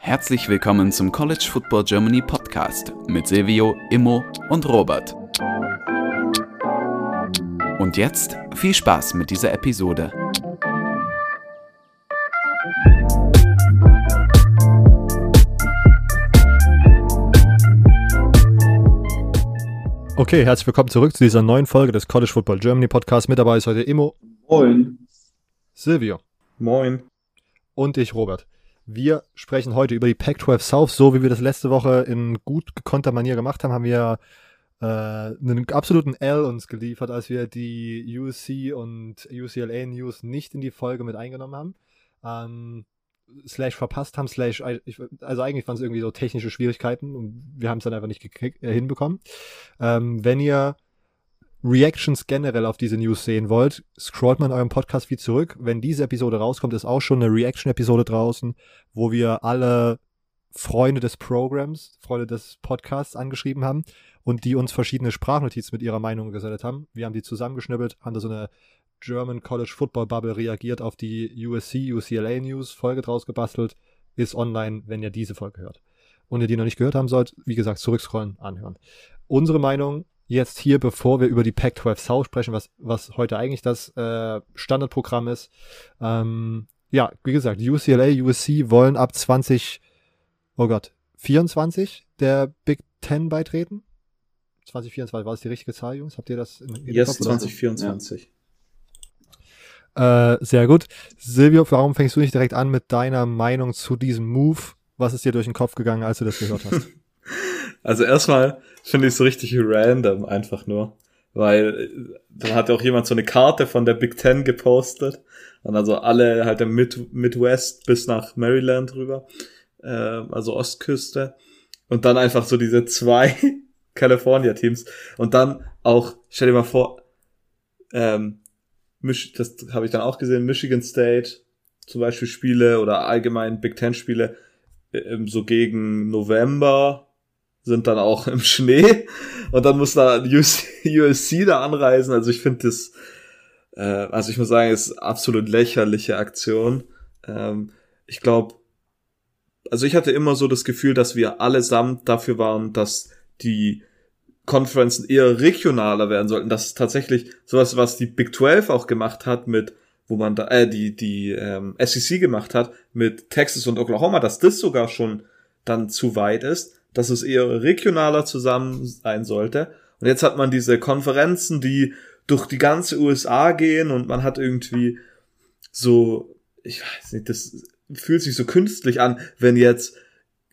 Herzlich willkommen zum College Football Germany Podcast mit Silvio, Immo und Robert. Und jetzt viel Spaß mit dieser Episode. Okay, herzlich willkommen zurück zu dieser neuen Folge des College Football Germany Podcast. Mit dabei ist heute Immo. Moin. Silvio. Moin. Und ich, Robert. Wir sprechen heute über die Pac-12 South. So wie wir das letzte Woche in gut gekonnter Manier gemacht haben, haben wir äh, einen absoluten L uns geliefert, als wir die USC und UCLA News nicht in die Folge mit eingenommen haben. Ähm, slash verpasst haben, slash, also eigentlich waren es irgendwie so technische Schwierigkeiten und wir haben es dann einfach nicht äh, hinbekommen. Ähm, wenn ihr Reactions generell auf diese News sehen wollt, scrollt mal in eurem Podcast wie zurück. Wenn diese Episode rauskommt, ist auch schon eine Reaction-Episode draußen, wo wir alle Freunde des Programms, Freunde des Podcasts angeschrieben haben und die uns verschiedene Sprachnotizen mit ihrer Meinung gesendet haben. Wir haben die zusammengeschnippelt, haben da so eine German College Football Bubble reagiert auf die USC, UCLA News Folge draus gebastelt. Ist online, wenn ihr diese Folge hört. Und ihr die noch nicht gehört haben sollt, wie gesagt, zurückscrollen, anhören. Unsere Meinung jetzt hier, bevor wir über die Pac-12 South sprechen, was, was heute eigentlich das äh, Standardprogramm ist. Ähm, ja, wie gesagt, UCLA, USC wollen ab 20, oh Gott, 24 der Big Ten beitreten. 2024, war das die richtige Zahl, Jungs? Habt ihr das in, in Yes, Kopf, 2024. Ja. Äh, sehr gut. Silvio, warum fängst du nicht direkt an mit deiner Meinung zu diesem Move? Was ist dir durch den Kopf gegangen, als du das gehört hast? also erstmal finde ich es richtig random einfach nur, weil dann hat auch jemand so eine Karte von der Big Ten gepostet und also alle halt der Mid Midwest bis nach Maryland rüber, äh, also Ostküste und dann einfach so diese zwei California Teams und dann auch, stell dir mal vor, ähm, das habe ich dann auch gesehen, Michigan State zum Beispiel Spiele oder allgemein Big Ten Spiele äh, so gegen November sind dann auch im Schnee und dann muss da USC da anreisen. Also ich finde das, äh, also ich muss sagen, ist absolut lächerliche Aktion. Ähm, ich glaube, also ich hatte immer so das Gefühl, dass wir allesamt dafür waren, dass die Conferences eher regionaler werden sollten. Das ist tatsächlich sowas, was die Big 12 auch gemacht hat mit, wo man da, äh, die, die ähm, SEC gemacht hat mit Texas und Oklahoma, dass das sogar schon dann zu weit ist, dass es eher regionaler zusammen sein sollte. Und jetzt hat man diese Konferenzen, die durch die ganze USA gehen und man hat irgendwie so, ich weiß nicht, das fühlt sich so künstlich an, wenn jetzt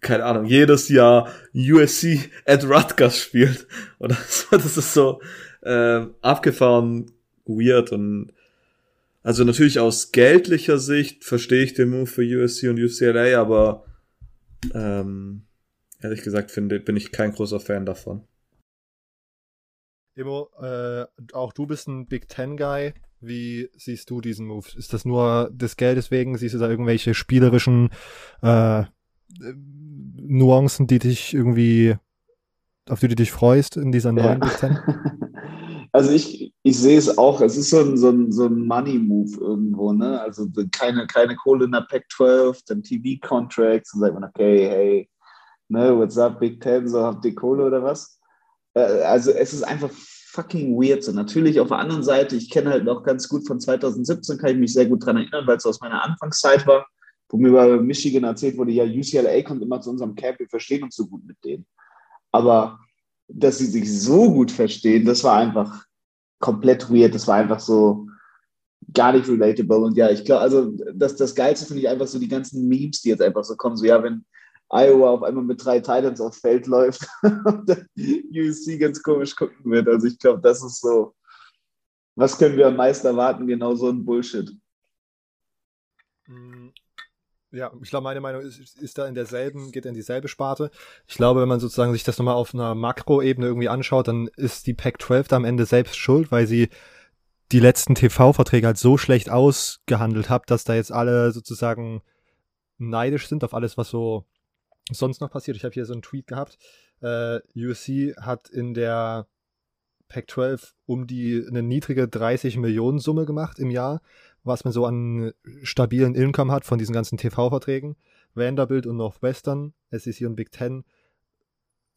keine Ahnung, jedes Jahr USC at Rutgers spielt. Oder so. Das ist so äh, abgefahren weird und also natürlich aus geldlicher Sicht verstehe ich den Move für USC und UCLA, aber ähm, ehrlich gesagt finde, bin ich kein großer Fan davon. Emo, äh, auch du bist ein Big Ten Guy. Wie siehst du diesen Move? Ist das nur des Geldes wegen? Siehst du da irgendwelche spielerischen äh, Nuancen, die dich irgendwie, auf die du dich freust in dieser neuen ja. Big Also ich, ich sehe es auch, es ist so ein, so ein, so ein Money-Move irgendwo, ne? Also keine, keine Kohle in der Pac-12, dann TV-Contracts, dann sagt man, okay, hey, ne, what's up, Big Ten, so habt ihr Kohle oder was? Äh, also es ist einfach fucking weird. So natürlich auf der anderen Seite, ich kenne halt noch ganz gut von 2017, kann ich mich sehr gut dran erinnern, weil es aus meiner Anfangszeit war wo mir bei Michigan erzählt wurde, ja, UCLA kommt immer zu unserem Camp, wir verstehen uns so gut mit denen. Aber dass sie sich so gut verstehen, das war einfach komplett weird. Das war einfach so gar nicht relatable. Und ja, ich glaube, also das, das Geilste finde ich einfach so die ganzen Memes, die jetzt einfach so kommen. So, ja, wenn Iowa auf einmal mit drei Titans aufs Feld läuft und USC ganz komisch gucken wird. Also ich glaube, das ist so, was können wir am meisten erwarten? Genau so ein Bullshit. Mhm. Ja, ich glaube, meine Meinung ist, ist da in derselben, geht in dieselbe Sparte. Ich glaube, wenn man sozusagen sich das nochmal auf einer Makroebene irgendwie anschaut, dann ist die Pac-12 da am Ende selbst schuld, weil sie die letzten TV-Verträge halt so schlecht ausgehandelt hat, dass da jetzt alle sozusagen neidisch sind auf alles, was so sonst noch passiert. Ich habe hier so einen Tweet gehabt. Äh, USC hat in der Pac-12 um die eine niedrige 30 Millionen Summe gemacht im Jahr was man so an stabilen Income hat von diesen ganzen TV-Verträgen. Vanderbilt und Northwestern, SEC und Big Ten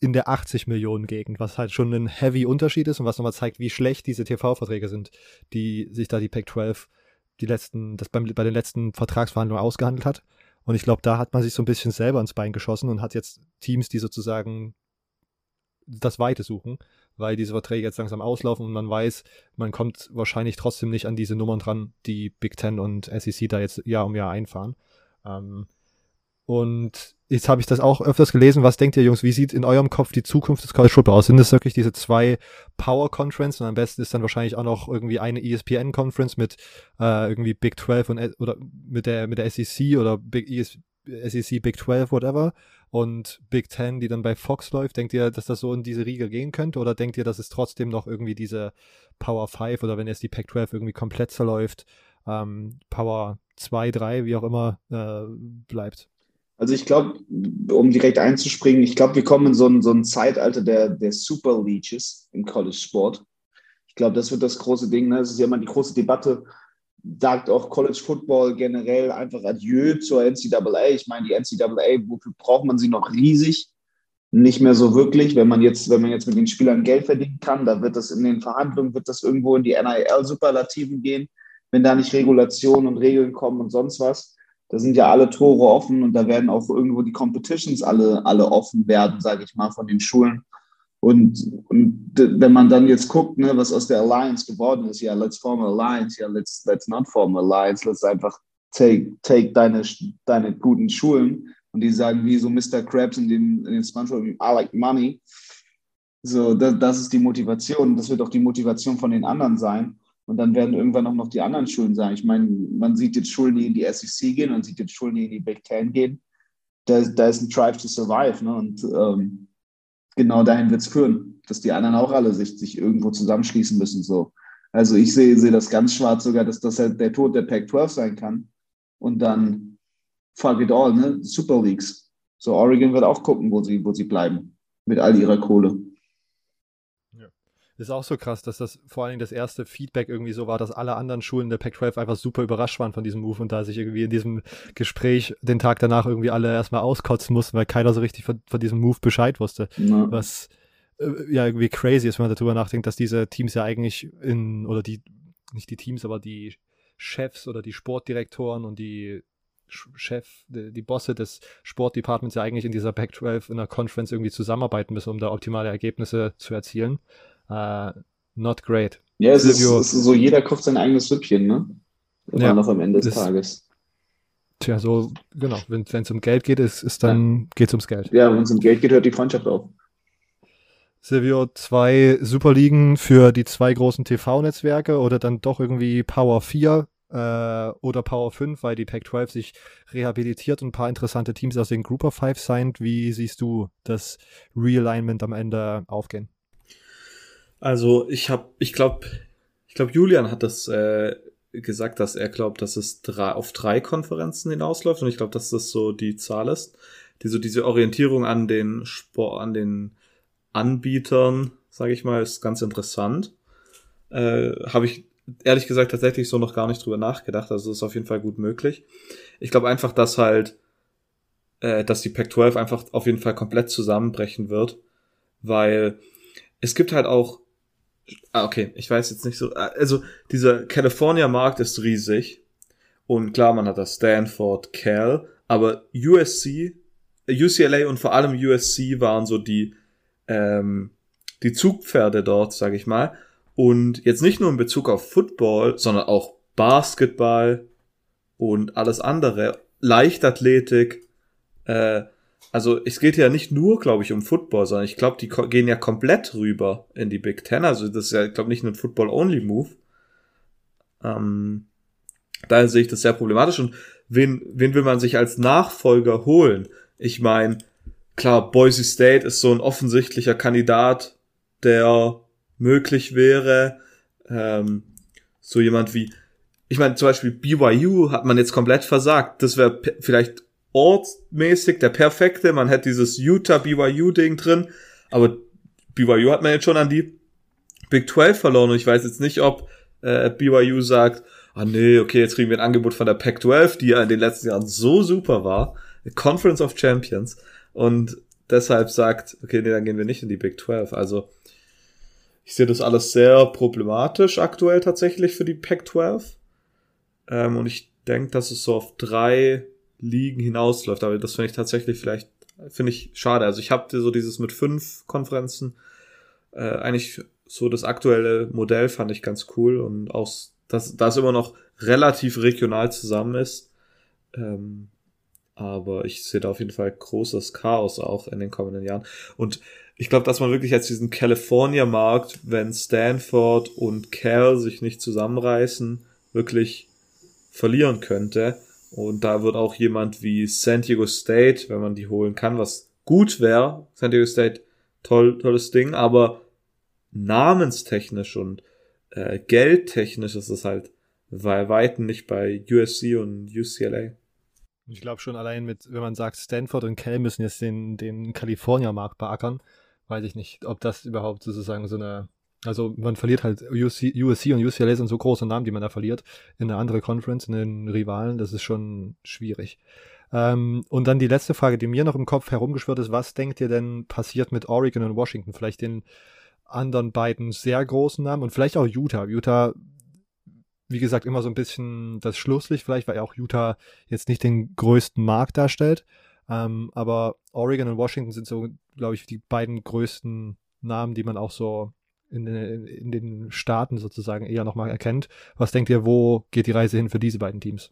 in der 80 Millionen Gegend, was halt schon ein heavy Unterschied ist und was nochmal zeigt, wie schlecht diese TV-Verträge sind, die sich da die Pac-12 die letzten, das beim, bei den letzten Vertragsverhandlungen ausgehandelt hat. Und ich glaube, da hat man sich so ein bisschen selber ins Bein geschossen und hat jetzt Teams, die sozusagen das Weite suchen, weil diese Verträge jetzt langsam auslaufen und man weiß, man kommt wahrscheinlich trotzdem nicht an diese Nummern dran, die Big Ten und SEC da jetzt Jahr um Jahr einfahren. Ähm, und jetzt habe ich das auch öfters gelesen. Was denkt ihr, Jungs? Wie sieht in eurem Kopf die Zukunft des College Football aus? Sind es wirklich diese zwei Power Conference und am besten ist dann wahrscheinlich auch noch irgendwie eine ESPN Conference mit äh, irgendwie Big 12 und oder mit der mit der SEC oder Big ES, SEC Big 12 whatever und Big 10, die dann bei Fox läuft. Denkt ihr, dass das so in diese Riege gehen könnte oder denkt ihr, dass es trotzdem noch irgendwie diese Power 5 oder wenn jetzt die Pac 12 irgendwie komplett zerläuft, ähm, Power 2, 3, wie auch immer äh, bleibt? Also ich glaube, um direkt einzuspringen, ich glaube, wir kommen in so ein, so ein Zeitalter der, der Super Leeches im College Sport. Ich glaube, das wird das große Ding. Ne? Das ist ja immer die große Debatte. Sagt auch College Football generell einfach Adieu zur NCAA. Ich meine, die NCAA, wofür braucht man sie noch riesig? Nicht mehr so wirklich. Wenn man jetzt, wenn man jetzt mit den Spielern Geld verdienen kann, da wird das in den Verhandlungen, wird das irgendwo in die NIL-Superlativen gehen, wenn da nicht Regulationen und Regeln kommen und sonst was da sind ja alle Tore offen und da werden auch irgendwo die Competitions alle, alle offen werden, sage ich mal, von den Schulen. Und, und wenn man dann jetzt guckt, ne, was aus der Alliance geworden ist, ja, let's form a alliance, ja, let's, let's not form a alliance, let's einfach take, take deine, deine guten Schulen und die sagen, wie so Mr. Krabs in den, in den Spongebob, I like money. So, das, das ist die Motivation. Das wird auch die Motivation von den anderen sein. Und dann werden irgendwann auch noch die anderen Schulen sein. Ich meine, man sieht jetzt Schulen, die in die SEC gehen, man sieht jetzt Schulen, die in die Big Ten gehen. Da, da ist ein Drive to Survive. Ne? Und ähm, genau dahin wird es führen, dass die anderen auch alle sich, sich irgendwo zusammenschließen müssen. So. Also ich sehe, sehe das ganz schwarz sogar, dass das halt der Tod der Pac-12 sein kann. Und dann fuck it all, ne? Super Leagues. So Oregon wird auch gucken, wo sie, wo sie bleiben. Mit all ihrer Kohle. Das ist auch so krass, dass das vor allen Dingen das erste Feedback irgendwie so war, dass alle anderen Schulen der Pac-12 einfach super überrascht waren von diesem Move und da sich irgendwie in diesem Gespräch den Tag danach irgendwie alle erstmal auskotzen mussten, weil keiner so richtig von, von diesem Move Bescheid wusste. Ja. Was äh, ja irgendwie crazy ist, wenn man darüber nachdenkt, dass diese Teams ja eigentlich in, oder die, nicht die Teams, aber die Chefs oder die Sportdirektoren und die Chef, die, Bosse des Sportdepartments ja eigentlich in dieser Pac-12 in der Conference irgendwie zusammenarbeiten müssen, um da optimale Ergebnisse zu erzielen. Uh, not great. Ja, es ist, es ist, so, jeder kocht sein eigenes Süppchen, ne? Immer ja, noch am Ende des Tages. Tja, so, genau. Wenn es um Geld geht, ist, ist dann ja. geht es ums Geld. Ja, wenn es um Geld geht, hört die Freundschaft auf. Silvio, zwei Superligen für die zwei großen TV-Netzwerke oder dann doch irgendwie Power 4 äh, oder Power 5, weil die Pac-12 sich rehabilitiert und ein paar interessante Teams aus den Group of Five signed. Wie siehst du das Realignment am Ende aufgehen? Also ich habe, ich glaube, ich glaube, Julian hat das äh, gesagt, dass er glaubt, dass es drei, auf drei Konferenzen hinausläuft und ich glaube, dass das so die Zahl ist, die so diese Orientierung an den Sport, an den Anbietern, sage ich mal, ist ganz interessant. Äh, habe ich ehrlich gesagt tatsächlich so noch gar nicht drüber nachgedacht. Also ist auf jeden Fall gut möglich. Ich glaube einfach, dass halt, äh, dass die Pac-12 einfach auf jeden Fall komplett zusammenbrechen wird, weil es gibt halt auch Ah, okay, ich weiß jetzt nicht so. Ah, also, dieser California-Markt ist riesig. Und klar, man hat das Stanford, Cal, aber USC, UCLA und vor allem USC waren so die, ähm, die Zugpferde dort, sag ich mal. Und jetzt nicht nur in Bezug auf Football, sondern auch Basketball und alles andere, Leichtathletik, äh, also es geht ja nicht nur, glaube ich, um Football, sondern ich glaube, die gehen ja komplett rüber in die Big Ten. Also das ist ja, glaube nicht ein Football-Only-Move. Ähm, daher sehe ich das sehr problematisch. Und wen, wen will man sich als Nachfolger holen? Ich meine, klar, Boise State ist so ein offensichtlicher Kandidat, der möglich wäre. Ähm, so jemand wie, ich meine, zum Beispiel BYU hat man jetzt komplett versagt. Das wäre vielleicht ortsmäßig der perfekte. Man hätte dieses Utah-BYU-Ding drin, aber BYU hat man jetzt schon an die Big 12 verloren und ich weiß jetzt nicht, ob äh, BYU sagt, ah nee, okay, jetzt kriegen wir ein Angebot von der Pac-12, die ja in den letzten Jahren so super war, Conference of Champions und deshalb sagt, okay, nee, dann gehen wir nicht in die Big 12. Also ich sehe das alles sehr problematisch aktuell tatsächlich für die Pac-12 ähm, und ich denke, dass es so auf drei Ligen hinausläuft, aber das finde ich tatsächlich vielleicht, finde ich schade. Also ich habe so dieses mit fünf Konferenzen äh, eigentlich so das aktuelle Modell fand ich ganz cool und auch, dass das immer noch relativ regional zusammen ist. Ähm, aber ich sehe da auf jeden Fall großes Chaos auch in den kommenden Jahren. Und ich glaube, dass man wirklich jetzt diesen California-Markt, wenn Stanford und Cal sich nicht zusammenreißen, wirklich verlieren könnte. Und da wird auch jemand wie San Diego State, wenn man die holen kann, was gut wäre. San Diego State, toll, tolles Ding, aber namenstechnisch und äh, geldtechnisch ist es halt bei Weitem nicht bei USC und UCLA. Ich glaube schon allein mit, wenn man sagt, Stanford und Cal müssen jetzt den, den California-Markt beackern, weiß ich nicht, ob das überhaupt sozusagen so eine, also man verliert halt USC, und UCLA sind so große Namen, die man da verliert, in eine andere Conference, in den Rivalen, das ist schon schwierig. Ähm, und dann die letzte Frage, die mir noch im Kopf herumgeschwört ist, was denkt ihr denn passiert mit Oregon und Washington? Vielleicht den anderen beiden sehr großen Namen und vielleicht auch Utah. Utah, wie gesagt, immer so ein bisschen das Schlusslicht, vielleicht, weil auch Utah jetzt nicht den größten Markt darstellt. Ähm, aber Oregon und Washington sind so, glaube ich, die beiden größten Namen, die man auch so in, in, in den Staaten sozusagen eher nochmal erkennt. Was denkt ihr, wo geht die Reise hin für diese beiden Teams?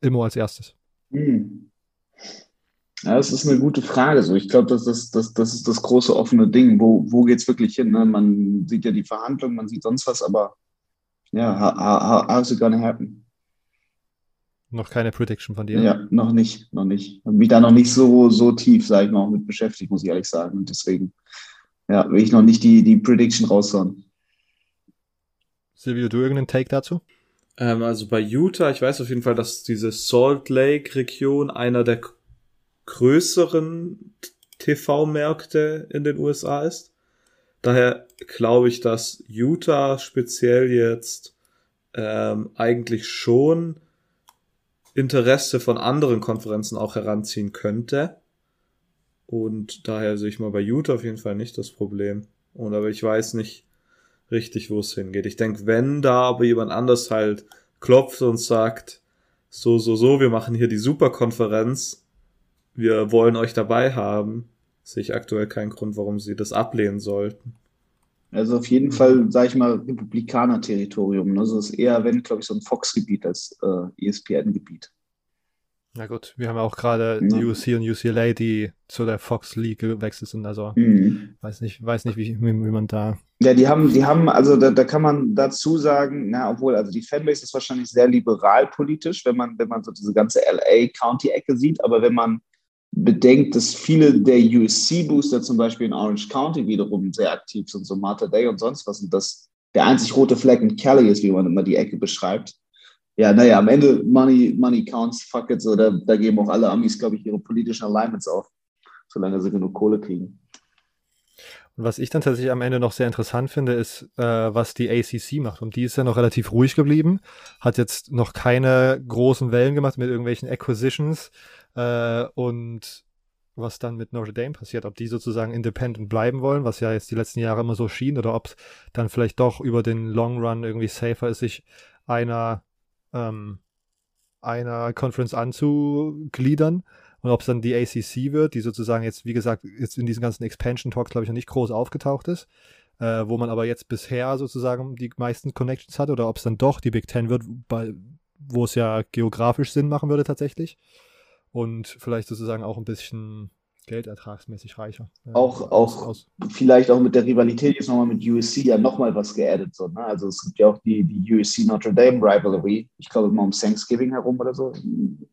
Immo als erstes. Hm. Ja, das ist eine gute Frage. So, ich glaube, das, das, das, das ist das große offene Ding. Wo, wo geht es wirklich hin? Ne? Man sieht ja die Verhandlungen, man sieht sonst was, aber ja, how, how, how's it gonna happen? Noch keine Prediction von dir? Ja, noch nicht, noch nicht. Ich mich da noch nicht so, so tief, sage ich mal, mit beschäftigt, muss ich ehrlich sagen. Und deswegen, ja, will ich noch nicht die, die Prediction raushauen. Silvio, du irgendeinen Take dazu? Ähm, also bei Utah, ich weiß auf jeden Fall, dass diese Salt Lake Region einer der größeren TV-Märkte in den USA ist. Daher glaube ich, dass Utah speziell jetzt ähm, eigentlich schon Interesse von anderen Konferenzen auch heranziehen könnte. Und daher sehe ich mal bei Utah auf jeden Fall nicht das Problem. Und aber ich weiß nicht richtig, wo es hingeht. Ich denke, wenn da aber jemand anders halt klopft und sagt, so, so, so, wir machen hier die Superkonferenz, wir wollen euch dabei haben, sehe ich aktuell keinen Grund, warum sie das ablehnen sollten. Also auf jeden Fall, sage ich mal, Republikaner-Territorium. Also es ist eher, wenn, glaube ich, so ein Fox-Gebiet als äh, ESPN-Gebiet. Na gut, wir haben auch gerade ja. UC und UCLA, die zu der Fox League gewechselt sind. Also mhm. weiß nicht, weiß nicht, wie, wie, man da. Ja, die haben, die haben, also da, da kann man dazu sagen, na, obwohl, also die Fanbase ist wahrscheinlich sehr liberal politisch, wenn man, wenn man so diese ganze LA County-Ecke sieht, aber wenn man bedenkt, dass viele der USC-Booster zum Beispiel in Orange County wiederum sehr aktiv sind, so Martha Day und sonst was, und dass der einzig rote Fleck in Kelly ist, wie man immer die Ecke beschreibt. Ja, naja, am Ende Money, Money counts, fuck it, so, da, da geben auch alle Amis, glaube ich, ihre politischen Alignments auf, solange sie genug Kohle kriegen. Und was ich dann tatsächlich am Ende noch sehr interessant finde, ist, äh, was die ACC macht. Und die ist ja noch relativ ruhig geblieben, hat jetzt noch keine großen Wellen gemacht mit irgendwelchen Acquisitions, äh, und was dann mit Notre Dame passiert, ob die sozusagen independent bleiben wollen, was ja jetzt die letzten Jahre immer so schien, oder ob es dann vielleicht doch über den Long Run irgendwie safer ist, sich einer, ähm, einer Conference anzugliedern. Und ob es dann die ACC wird, die sozusagen jetzt, wie gesagt, jetzt in diesen ganzen Expansion Talks, glaube ich, noch nicht groß aufgetaucht ist, äh, wo man aber jetzt bisher sozusagen die meisten Connections hat, oder ob es dann doch die Big Ten wird, wo es ja geografisch Sinn machen würde tatsächlich. Und vielleicht sozusagen auch ein bisschen geldertragsmäßig reicher. Auch, auch aus. vielleicht auch mit der Rivalität jetzt nochmal mit USC ja nochmal was geaddet. So, ne? Also es gibt ja auch die, die USC Notre Dame Rivalry, ich glaube immer um Thanksgiving herum oder so,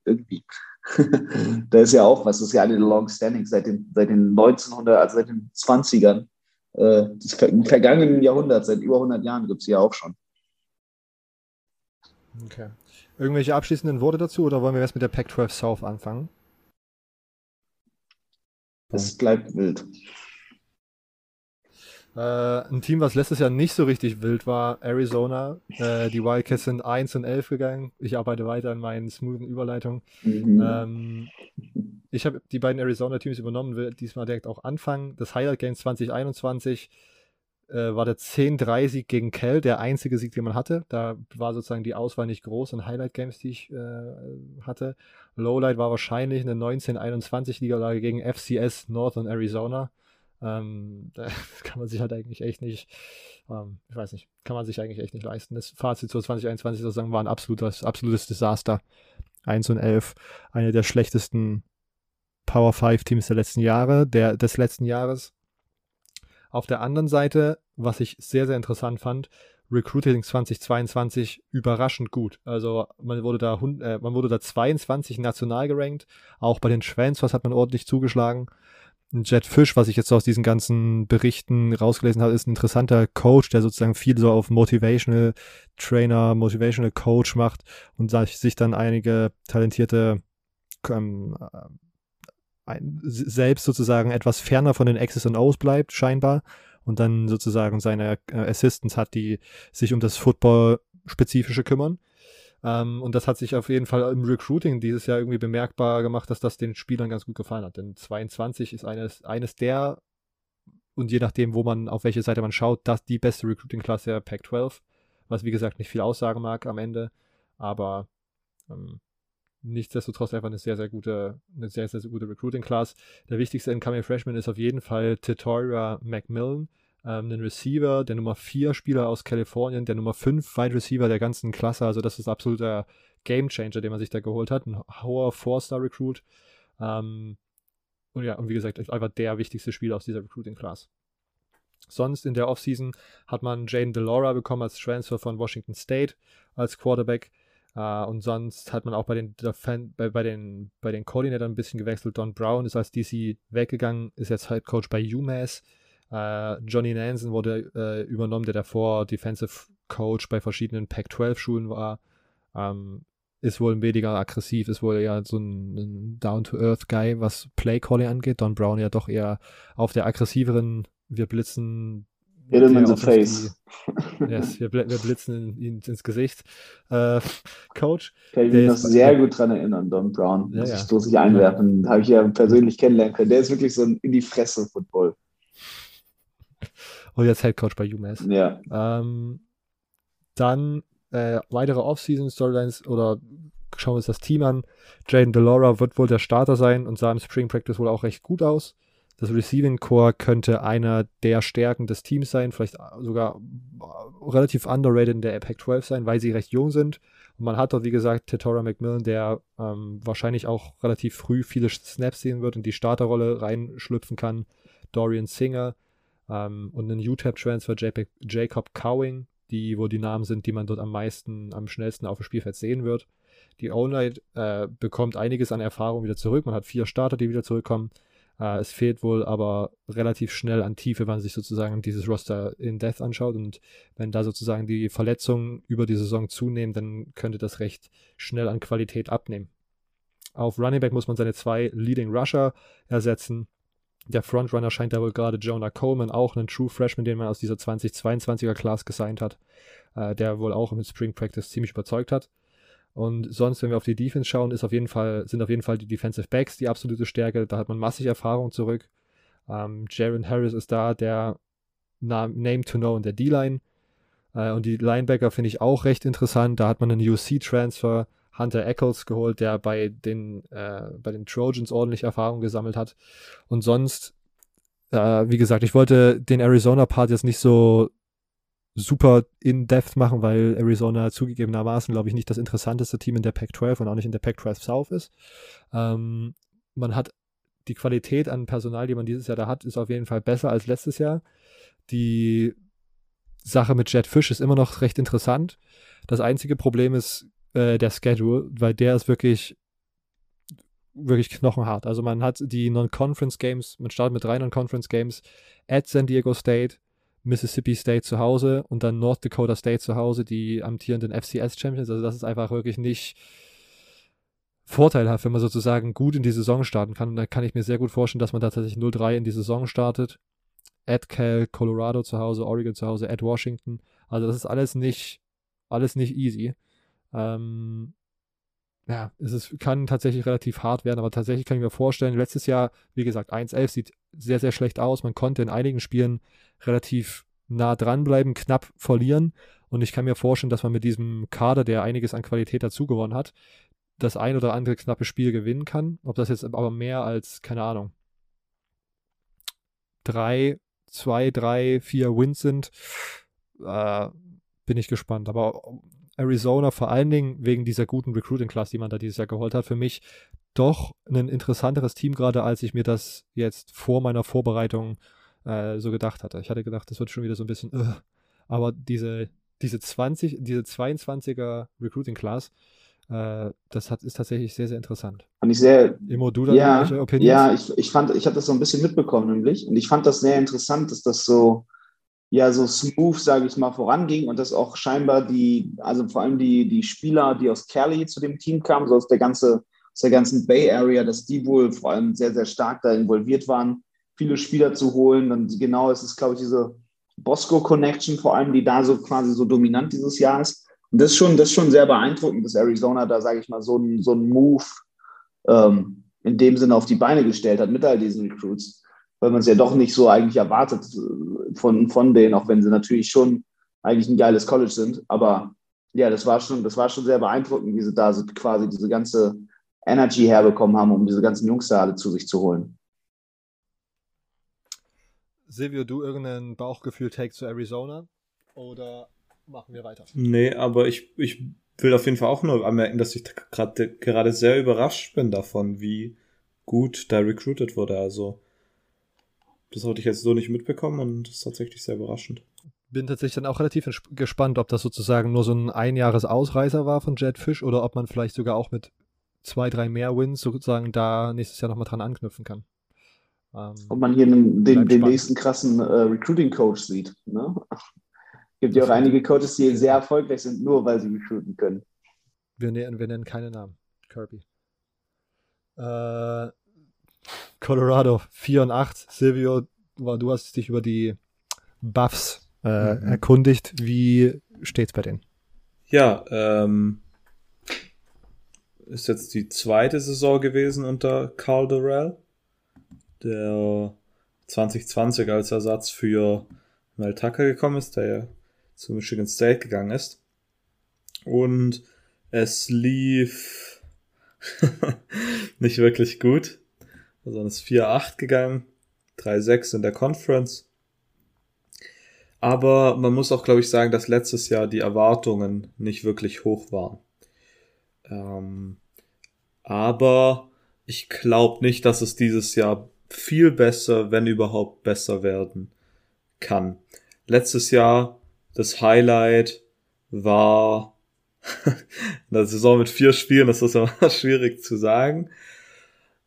irgendwie. da ist ja auch was, das ist ja eine Long Standing seit den, seit den 1900, also seit den 20ern. Äh, im vergangenen Jahrhundert, seit über 100 Jahren gibt es ja auch schon. Okay. Irgendwelche abschließenden Worte dazu oder wollen wir erst mit der Pac-12 South anfangen? Es bleibt wild. Äh, ein Team, was letztes Jahr nicht so richtig wild war, Arizona. Äh, die Wildcats sind 1 und 11 gegangen. Ich arbeite weiter an meinen smoothen Überleitungen. Mhm. Ähm, ich habe die beiden Arizona-Teams übernommen, will diesmal direkt auch anfangen. Das Highlight Game 2021 äh, war der 10-3-Sieg gegen Kell, der einzige Sieg, den man hatte. Da war sozusagen die Auswahl nicht groß an Highlight-Games, die ich äh, hatte. Lowlight war wahrscheinlich eine 19-21-Niederlage gegen FCS Northern Arizona. Ähm, da kann man sich halt eigentlich echt nicht, ähm, ich weiß nicht, kann man sich eigentlich echt nicht leisten. Das Fazit zur 2021-Saison war ein absolutes, absolutes Desaster. 1 und 11, eine der schlechtesten Power 5 Teams der letzten Jahre, der, des letzten Jahres. Auf der anderen Seite, was ich sehr, sehr interessant fand, Recruiting 2022 überraschend gut. Also man wurde da, äh, man wurde da 22 national gerankt. Auch bei den Transfers hat man ordentlich zugeschlagen. Jet Fish, was ich jetzt aus diesen ganzen Berichten rausgelesen habe, ist ein interessanter Coach, der sozusagen viel so auf Motivational Trainer, Motivational Coach macht und sich dann einige talentierte ähm, selbst sozusagen etwas ferner von den X's und O's bleibt, scheinbar, und dann sozusagen seine äh, Assistants hat, die sich um das Football-Spezifische kümmern. Ähm, und das hat sich auf jeden Fall im Recruiting dieses Jahr irgendwie bemerkbar gemacht, dass das den Spielern ganz gut gefallen hat. Denn 22 ist eines, eines der, und je nachdem, wo man, auf welche Seite man schaut, das die beste Recruiting-Klasse der Pac-12, was wie gesagt nicht viel aussagen mag am Ende, aber ähm, nichtsdestotrotz einfach eine sehr, sehr gute, eine sehr, sehr, sehr gute Recruiting-Class. Der wichtigste Incoming Freshman ist auf jeden Fall Titoria McMillan, ähm, ein Receiver, der Nummer 4 Spieler aus Kalifornien, der Nummer 5 Wide Receiver der ganzen Klasse. Also das ist absoluter Game Changer, den man sich da geholt hat. Ein hoher Four-Star-Recruit. Ähm, und ja, und wie gesagt, einfach der wichtigste Spieler aus dieser Recruiting-Class. Sonst in der Offseason hat man Jane Delora bekommen als Transfer von Washington State als Quarterback. Uh, und sonst hat man auch bei den, bei, bei, den, bei den Coordinatoren ein bisschen gewechselt. Don Brown ist als DC weggegangen, ist jetzt Head Coach bei UMass. Uh, Johnny Nansen wurde uh, übernommen, der davor Defensive Coach bei verschiedenen Pac-12-Schulen war. Um, ähm, ist wohl weniger aggressiv, ist wohl eher so ein, ein Down-to-Earth-Guy, was Play-Calling angeht. Don Brown ja doch eher auf der aggressiveren, wir blitzen Hit him in the face. yes, wir, wir blitzen ihn ins Gesicht. Äh, Coach. Kann ich mich noch sehr gut dran erinnern, Don Brown. Ja, muss ja. ich stoßig einwerfen. Habe ich ja persönlich kennenlernen können. Der ist wirklich so ein in die Fresse Football. Und jetzt Head Coach bei UMass. Ja. Ähm, dann äh, weitere Offseason-Storylines oder schauen wir uns das Team an. Jaden Delora wird wohl der Starter sein und sah im Spring Practice wohl auch recht gut aus. Das Receiving Core könnte einer der Stärken des Teams sein, vielleicht sogar relativ underrated in der Pac 12 sein, weil sie recht jung sind. Und man hat dort, wie gesagt, Tetora McMillan, der ähm, wahrscheinlich auch relativ früh viele Snaps sehen wird und die Starterrolle reinschlüpfen kann. Dorian Singer ähm, und einen UTEP-Transfer Jacob Cowing, die wo die Namen sind, die man dort am meisten, am schnellsten auf dem Spielfeld sehen wird. Die O-Line äh, bekommt einiges an Erfahrung wieder zurück. Man hat vier Starter, die wieder zurückkommen. Äh, es fehlt wohl aber relativ schnell an Tiefe, wenn man sich sozusagen dieses Roster in Death anschaut. Und wenn da sozusagen die Verletzungen über die Saison zunehmen, dann könnte das recht schnell an Qualität abnehmen. Auf Running Back muss man seine zwei Leading Rusher ersetzen. Der Frontrunner scheint da wohl gerade Jonah Coleman, auch ein True Freshman, den man aus dieser 2022er Class gesigned hat, äh, der wohl auch im Spring Practice ziemlich überzeugt hat. Und sonst, wenn wir auf die Defense schauen, ist auf jeden Fall, sind auf jeden Fall die Defensive Backs die absolute Stärke. Da hat man massig Erfahrung zurück. Ähm, Jaron Harris ist da, der Name to Know in der D-Line. Äh, und die Linebacker finde ich auch recht interessant. Da hat man einen UC-Transfer, Hunter Eccles geholt, der bei den, äh, bei den Trojans ordentlich Erfahrung gesammelt hat. Und sonst, äh, wie gesagt, ich wollte den Arizona-Part jetzt nicht so super in-depth machen, weil Arizona zugegebenermaßen, glaube ich, nicht das interessanteste Team in der Pac-12 und auch nicht in der Pac-12 South ist. Ähm, man hat die Qualität an Personal, die man dieses Jahr da hat, ist auf jeden Fall besser als letztes Jahr. Die Sache mit Jet Fish ist immer noch recht interessant. Das einzige Problem ist äh, der Schedule, weil der ist wirklich wirklich knochenhart. Also man hat die Non-Conference Games, man startet mit drei Non-Conference Games at San Diego State, Mississippi State zu Hause und dann North Dakota State zu Hause, die amtierenden FCS-Champions. Also das ist einfach wirklich nicht vorteilhaft, wenn man sozusagen gut in die Saison starten kann. Und da kann ich mir sehr gut vorstellen, dass man da tatsächlich 0-3 in die Saison startet. at Cal, Colorado zu Hause, Oregon zu Hause, at Washington. Also das ist alles nicht, alles nicht easy. Ähm, ja, es ist, kann tatsächlich relativ hart werden, aber tatsächlich kann ich mir vorstellen, letztes Jahr, wie gesagt, 1-11 sieht sehr, sehr schlecht aus. Man konnte in einigen Spielen relativ nah dranbleiben, knapp verlieren. Und ich kann mir vorstellen, dass man mit diesem Kader, der einiges an Qualität dazugewonnen hat, das ein oder andere knappe Spiel gewinnen kann. Ob das jetzt aber mehr als, keine Ahnung, drei, zwei, drei, vier Wins sind, äh, bin ich gespannt. Aber Arizona vor allen Dingen wegen dieser guten Recruiting-Class, die man da dieses Jahr geholt hat, für mich doch ein interessanteres Team gerade, als ich mir das jetzt vor meiner Vorbereitung äh, so gedacht hatte. Ich hatte gedacht, das wird schon wieder so ein bisschen, uh, aber diese, diese 20, diese 22er Recruiting-Class, äh, das hat, ist tatsächlich sehr, sehr interessant. Fand ich sehr. Immo, du da ja, ja, ich, ich fand, ich habe das so ein bisschen mitbekommen, nämlich. Und ich fand das sehr interessant, dass das so, ja, so smooth, sage ich mal, voranging und dass auch scheinbar die, also vor allem die, die Spieler, die aus Cali zu dem Team kamen, so aus der, ganze, aus der ganzen Bay Area, dass die wohl vor allem sehr, sehr stark da involviert waren, viele Spieler zu holen. Und genau, es ist, glaube ich, diese Bosco-Connection vor allem, die da so quasi so dominant dieses Jahr ist. Und das ist schon, das ist schon sehr beeindruckend, dass Arizona da, sage ich mal, so ein, so ein Move ähm, in dem Sinne auf die Beine gestellt hat mit all diesen Recruits weil man es ja doch nicht so eigentlich erwartet äh, von, von denen, auch wenn sie natürlich schon eigentlich ein geiles College sind. Aber ja, das war schon, das war schon sehr beeindruckend, wie sie da so quasi diese ganze Energy herbekommen haben, um diese ganzen Jungs da alle zu sich zu holen. Silvio, du irgendein Bauchgefühl-Take zu Arizona? Oder machen wir weiter? Nee, aber ich, ich will auf jeden Fall auch nur anmerken, dass ich gerade gerade sehr überrascht bin davon, wie gut da recruited wurde. Also das hatte ich jetzt so nicht mitbekommen und das ist tatsächlich sehr überraschend. Bin tatsächlich dann auch relativ gespannt, ob das sozusagen nur so ein Einjahres-Ausreißer war von Jet Fish oder ob man vielleicht sogar auch mit zwei, drei mehr Wins sozusagen da nächstes Jahr nochmal dran anknüpfen kann. Ähm, ob man hier den, den, den nächsten krassen äh, Recruiting-Coach sieht. Ne? Gibt ja auch einige Coaches, die sehr erfolgreich sind, nur weil sie recruiten können. Wir, nennen, wir nennen keine Namen. Kirby. Äh, Colorado 4 und 8. Silvio, du hast dich über die Buffs äh, mhm. erkundigt. Wie steht's bei denen? Ja, ähm, ist jetzt die zweite Saison gewesen unter Carl Durrell, der 2020 als Ersatz für Mel Tucker gekommen ist, der ja zu Michigan State gegangen ist. Und es lief nicht wirklich gut. Also dann ist 4-8 gegangen, 3-6 in der Conference. Aber man muss auch, glaube ich, sagen, dass letztes Jahr die Erwartungen nicht wirklich hoch waren. Ähm, aber ich glaube nicht, dass es dieses Jahr viel besser, wenn überhaupt besser werden kann. Letztes Jahr das Highlight war in der Saison mit vier Spielen, das ist immer schwierig zu sagen.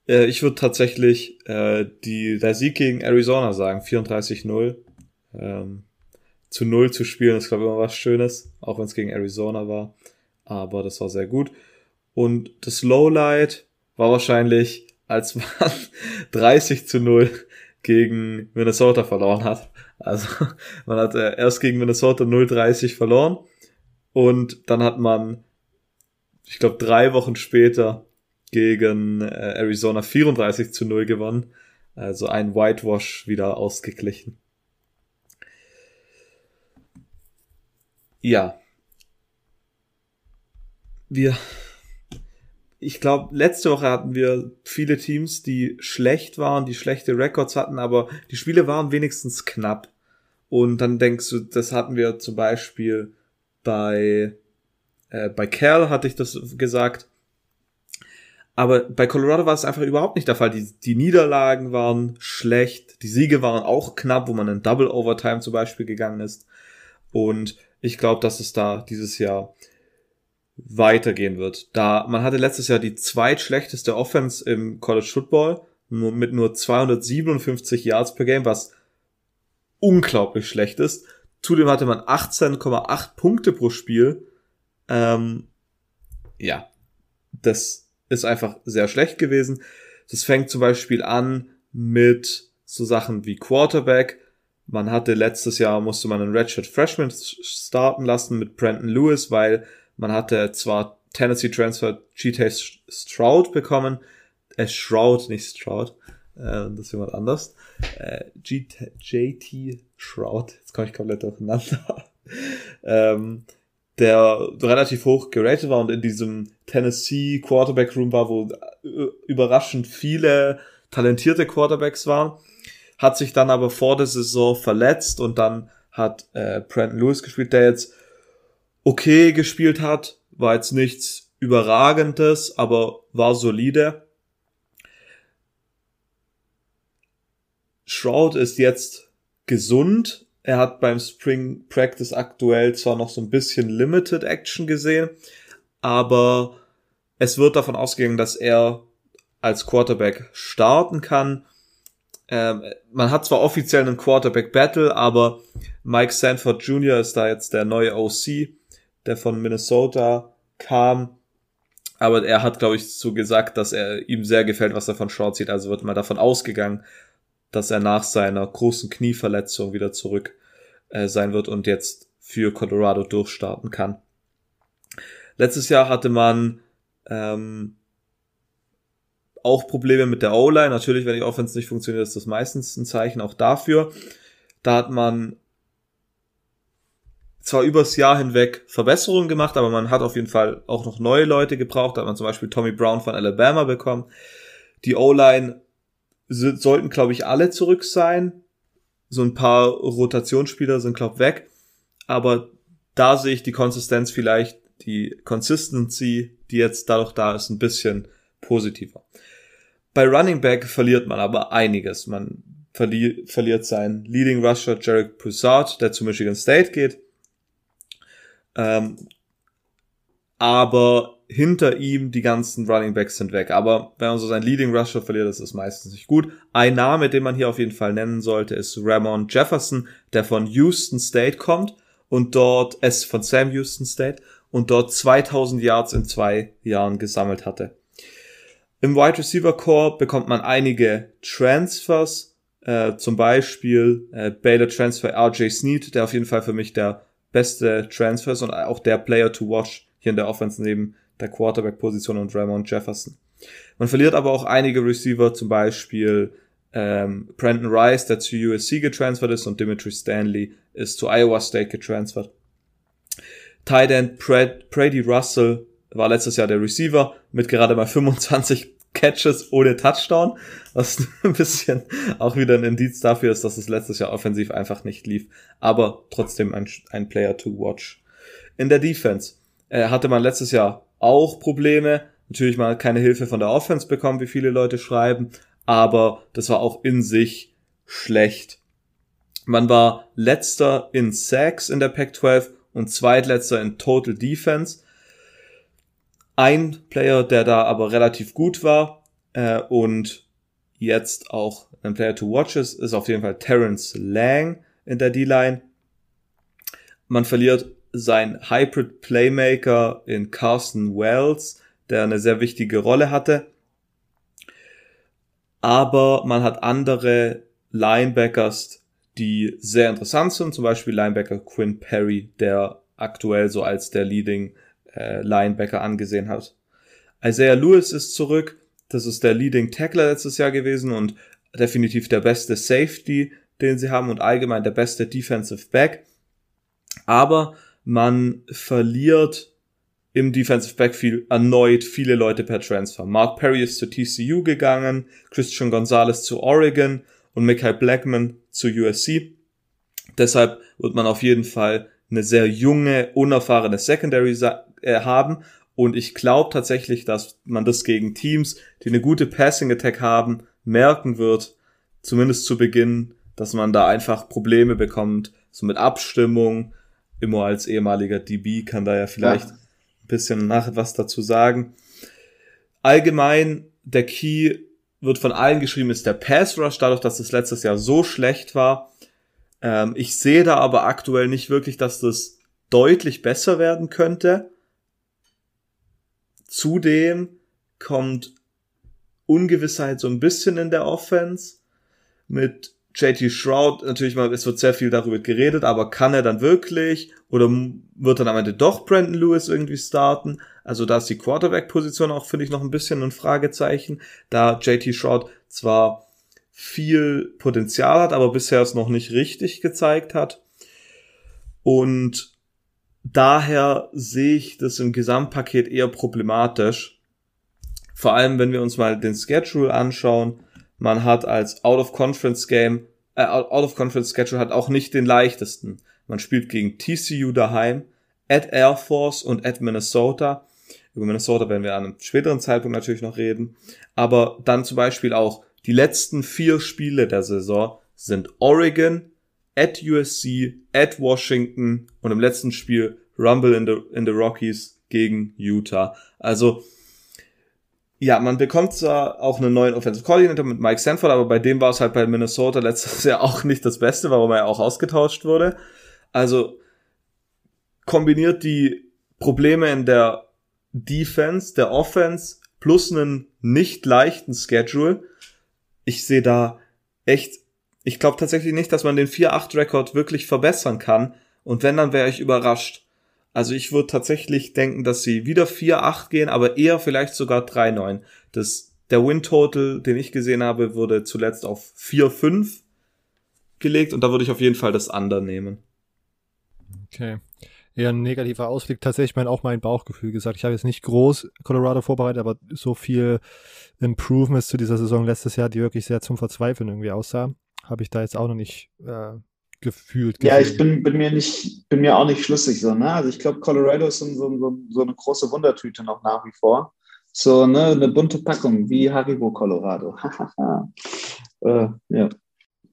Äh, ich würde tatsächlich äh, die, der Sieg gegen Arizona sagen, 34-0. Ähm, zu 0 zu spielen ist, glaube ich, immer was Schönes, auch wenn es gegen Arizona war. Aber das war sehr gut. Und das Lowlight war wahrscheinlich, als man 30 zu 0 gegen Minnesota verloren hat. Also man hat äh, erst gegen Minnesota 0-30 verloren und dann hat man, ich glaube, drei Wochen später gegen äh, Arizona 34 zu 0 gewonnen. Also ein Whitewash wieder ausgeglichen. Ja. Wir, ich glaube, letzte Woche hatten wir viele Teams, die schlecht waren, die schlechte Records hatten, aber die Spiele waren wenigstens knapp. Und dann denkst du, das hatten wir zum Beispiel bei, äh, bei Cal hatte ich das gesagt, aber bei Colorado war es einfach überhaupt nicht der Fall. Die, die Niederlagen waren schlecht, die Siege waren auch knapp, wo man in Double Overtime zum Beispiel gegangen ist. Und ich glaube, dass es da dieses Jahr weitergehen wird. Da man hatte letztes Jahr die zweitschlechteste Offense im College Football nur mit nur 257 Yards per Game, was unglaublich schlecht ist. Zudem hatte man 18,8 Punkte pro Spiel. Ähm, ja, das ist einfach sehr schlecht gewesen. Das fängt zum Beispiel an mit so Sachen wie Quarterback. Man hatte letztes Jahr, musste man einen Redshirt Freshman starten lassen mit Brandon Lewis, weil man hatte zwar Tennessee Transfer GT Stroud bekommen, äh, Shroud, nicht Stroud, äh, das ist jemand anders. Äh, JT Shroud, jetzt komme ich komplett durcheinander. ähm, der relativ hoch geratet war und in diesem Tennessee Quarterback Room war, wo überraschend viele talentierte Quarterbacks waren, hat sich dann aber vor der Saison verletzt und dann hat äh, Brandon Lewis gespielt, der jetzt okay gespielt hat, war jetzt nichts überragendes, aber war solide. Shroud ist jetzt gesund. Er hat beim Spring Practice aktuell zwar noch so ein bisschen Limited Action gesehen, aber es wird davon ausgegangen, dass er als Quarterback starten kann. Ähm, man hat zwar offiziell einen Quarterback Battle, aber Mike Sanford Jr. ist da jetzt der neue OC, der von Minnesota kam. Aber er hat, glaube ich, so gesagt, dass er ihm sehr gefällt, was er von Short sieht. Also wird mal davon ausgegangen, dass er nach seiner großen Knieverletzung wieder zurück äh, sein wird und jetzt für Colorado durchstarten kann. Letztes Jahr hatte man ähm, auch Probleme mit der O-Line. Natürlich, wenn die Offense nicht funktioniert, ist das meistens ein Zeichen auch dafür. Da hat man zwar übers Jahr hinweg Verbesserungen gemacht, aber man hat auf jeden Fall auch noch neue Leute gebraucht. Da hat man zum Beispiel Tommy Brown von Alabama bekommen. Die O-Line sollten, glaube ich, alle zurück sein. So ein paar Rotationsspieler sind, glaube ich, weg. Aber da sehe ich die Konsistenz vielleicht, die Consistency, die jetzt dadurch da ist, ein bisschen positiver. Bei Running Back verliert man aber einiges. Man verli verliert seinen Leading Rusher Jarek Broussard, der zu Michigan State geht. Ähm, aber hinter ihm die ganzen Running Backs sind weg. Aber wenn man so seinen Leading Rusher verliert, das ist meistens nicht gut. Ein Name, den man hier auf jeden Fall nennen sollte, ist Ramon Jefferson, der von Houston State kommt und dort, es von Sam Houston State und dort 2000 Yards in zwei Jahren gesammelt hatte. Im Wide Receiver Core bekommt man einige Transfers, äh, zum Beispiel äh, Baylor Transfer RJ Snead, der auf jeden Fall für mich der beste Transfer ist und auch der Player to watch hier in der Offense neben der Quarterback-Position und Ramon Jefferson. Man verliert aber auch einige Receiver, zum Beispiel ähm, Brandon Rice, der zu USC getransfert ist und Dimitri Stanley ist zu Iowa State getransfert. Tight End Brady Russell war letztes Jahr der Receiver mit gerade mal 25 Catches ohne Touchdown, was ein bisschen auch wieder ein Indiz dafür ist, dass es letztes Jahr offensiv einfach nicht lief, aber trotzdem ein, ein Player to watch. In der Defense äh, hatte man letztes Jahr auch Probleme. Natürlich mal keine Hilfe von der Offense bekommen, wie viele Leute schreiben, aber das war auch in sich schlecht. Man war letzter in Sacks in der Pac-12 und zweitletzter in Total Defense. Ein Player, der da aber relativ gut war äh, und jetzt auch ein Player to watch ist, ist auf jeden Fall Terence Lang in der D-Line. Man verliert sein Hybrid Playmaker in Carson Wells, der eine sehr wichtige Rolle hatte. Aber man hat andere Linebackers, die sehr interessant sind, zum Beispiel Linebacker Quinn Perry, der aktuell so als der Leading äh, Linebacker angesehen hat. Isaiah Lewis ist zurück. Das ist der Leading Tackler letztes Jahr gewesen und definitiv der beste Safety, den sie haben und allgemein der beste Defensive Back. Aber man verliert im Defensive Backfield erneut viele Leute per Transfer. Mark Perry ist zu TCU gegangen, Christian Gonzalez zu Oregon und Michael Blackman zu USC. Deshalb wird man auf jeden Fall eine sehr junge, unerfahrene Secondary äh, haben. Und ich glaube tatsächlich, dass man das gegen Teams, die eine gute Passing Attack haben, merken wird, zumindest zu Beginn, dass man da einfach Probleme bekommt, so mit Abstimmung. Immer als ehemaliger DB kann da ja vielleicht ja. ein bisschen nach was dazu sagen. Allgemein, der Key wird von allen geschrieben, ist der Pass Rush, dadurch, dass es letztes Jahr so schlecht war. Ähm, ich sehe da aber aktuell nicht wirklich, dass das deutlich besser werden könnte. Zudem kommt Ungewissheit so ein bisschen in der Offense mit JT Shroud, natürlich mal, es wird sehr viel darüber geredet, aber kann er dann wirklich oder wird dann am Ende doch Brandon Lewis irgendwie starten? Also da ist die Quarterback-Position auch, finde ich, noch ein bisschen ein Fragezeichen, da JT Shroud zwar viel Potenzial hat, aber bisher es noch nicht richtig gezeigt hat. Und daher sehe ich das im Gesamtpaket eher problematisch. Vor allem, wenn wir uns mal den Schedule anschauen. Man hat als Out-of-Conference-Game, äh, Out-of-Conference-Schedule hat auch nicht den leichtesten. Man spielt gegen TCU daheim, at Air Force und at Minnesota. Über Minnesota werden wir an einem späteren Zeitpunkt natürlich noch reden. Aber dann zum Beispiel auch die letzten vier Spiele der Saison sind Oregon, at USC, at Washington und im letzten Spiel Rumble in the, in the Rockies gegen Utah. Also, ja, man bekommt zwar auch einen neuen Offensive Coordinator mit Mike Sanford, aber bei dem war es halt bei Minnesota letztes Jahr auch nicht das Beste, warum er auch ausgetauscht wurde. Also kombiniert die Probleme in der Defense, der Offense plus einen nicht leichten Schedule. Ich sehe da echt ich glaube tatsächlich nicht, dass man den 4-8-Rekord wirklich verbessern kann. Und wenn, dann wäre ich überrascht. Also ich würde tatsächlich denken, dass sie wieder 4-8 gehen, aber eher vielleicht sogar 3-9. Das, der Win-Total, den ich gesehen habe, wurde zuletzt auf 4-5 gelegt und da würde ich auf jeden Fall das Under nehmen. Okay. Eher ein negativer Ausblick. Tatsächlich mein, auch mein Bauchgefühl gesagt. Ich habe jetzt nicht groß Colorado vorbereitet, aber so viel Improvements zu dieser Saison letztes Jahr, die wirklich sehr zum Verzweifeln irgendwie aussahen habe ich da jetzt auch noch nicht äh, gefühlt. Gesehen. Ja, ich bin, bin, mir nicht, bin mir auch nicht schlüssig so, ne? Also ich glaube, Colorado ist so, so, so, eine große Wundertüte noch nach wie vor. So, ne, eine bunte Packung, wie Haribo Colorado. äh, ja.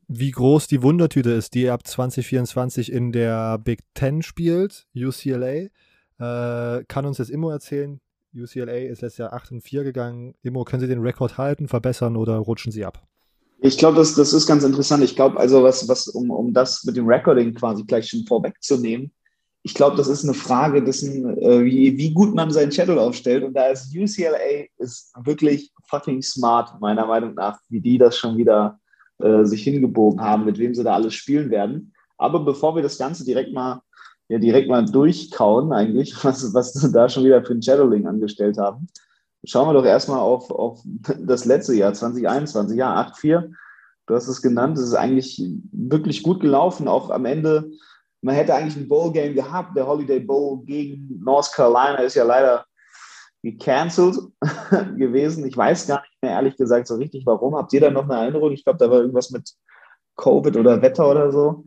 Wie groß die Wundertüte ist, die ab 2024 in der Big Ten spielt, UCLA, äh, kann uns jetzt Immo erzählen. UCLA ist letztes Jahr 8 und 4 gegangen. Immo, können Sie den Rekord halten, verbessern oder rutschen Sie ab? Ich glaube, das, das ist ganz interessant. Ich glaube, also was, was, um, um das mit dem Recording quasi gleich schon vorwegzunehmen, ich glaube, das ist eine Frage dessen, äh, wie, wie gut man seinen Channel aufstellt. Und da ist UCLA ist wirklich fucking smart, meiner Meinung nach, wie die das schon wieder äh, sich hingebogen haben, mit wem sie da alles spielen werden. Aber bevor wir das Ganze direkt mal, ja, direkt mal durchkauen, eigentlich, was, was sie da schon wieder für ein Shadowing angestellt haben, Schauen wir doch erstmal auf, auf das letzte Jahr, 2021, ja, 8-4. Du hast es genannt, es ist eigentlich wirklich gut gelaufen. Auch am Ende, man hätte eigentlich ein Bowl-Game gehabt. Der Holiday Bowl gegen North Carolina ist ja leider gecancelt gewesen. Ich weiß gar nicht mehr, ehrlich gesagt, so richtig, warum. Habt ihr da noch eine Erinnerung? Ich glaube, da war irgendwas mit Covid oder Wetter oder so.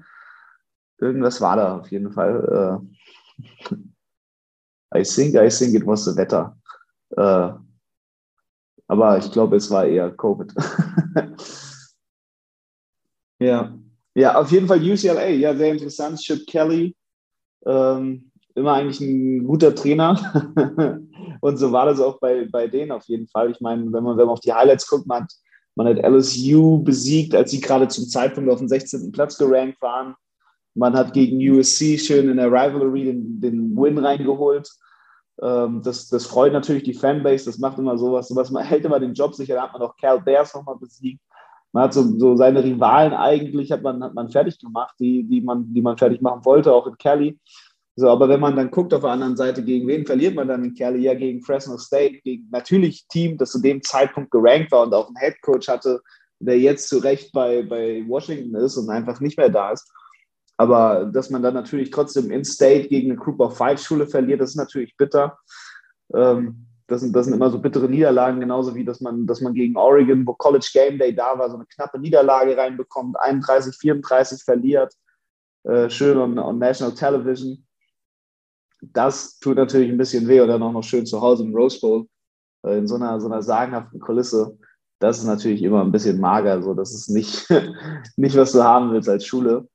Irgendwas war da auf jeden Fall. Äh, I think, I think it was the Wetter. Äh, aber ich glaube, es war eher Covid. ja. ja, auf jeden Fall UCLA. Ja, sehr interessant. Chip Kelly, ähm, immer eigentlich ein guter Trainer. Und so war das auch bei, bei denen auf jeden Fall. Ich meine, wenn man, wenn man auf die Highlights guckt, man hat, man hat LSU besiegt, als sie gerade zum Zeitpunkt auf dem 16. Platz gerankt waren. Man hat gegen USC schön in der Rivalry den, den Win reingeholt. Ähm, das, das freut natürlich die Fanbase, das macht immer sowas, sowas man hält immer den Job sicher, da hat man auch Cal Bears nochmal besiegt. Man hat so, so seine Rivalen eigentlich, hat man, hat man fertig gemacht, die, die, man, die man fertig machen wollte, auch in Cali. So, aber wenn man dann guckt auf der anderen Seite, gegen wen verliert man dann in Cali? Ja, gegen Fresno State, gegen natürlich Team, das zu dem Zeitpunkt gerankt war und auch einen Headcoach hatte, der jetzt zu Recht bei, bei Washington ist und einfach nicht mehr da ist. Aber dass man dann natürlich trotzdem in-State gegen eine Group of Five Schule verliert, das ist natürlich bitter. Ähm, das, sind, das sind immer so bittere Niederlagen, genauso wie dass man, dass man gegen Oregon, wo College Game Day da war, so eine knappe Niederlage reinbekommt, 31, 34 verliert, äh, schön on, on National Television. Das tut natürlich ein bisschen weh oder noch, noch schön zu Hause im Rose Bowl äh, in so einer, so einer sagenhaften Kulisse. Das ist natürlich immer ein bisschen mager, so das ist nicht, nicht was du haben willst als Schule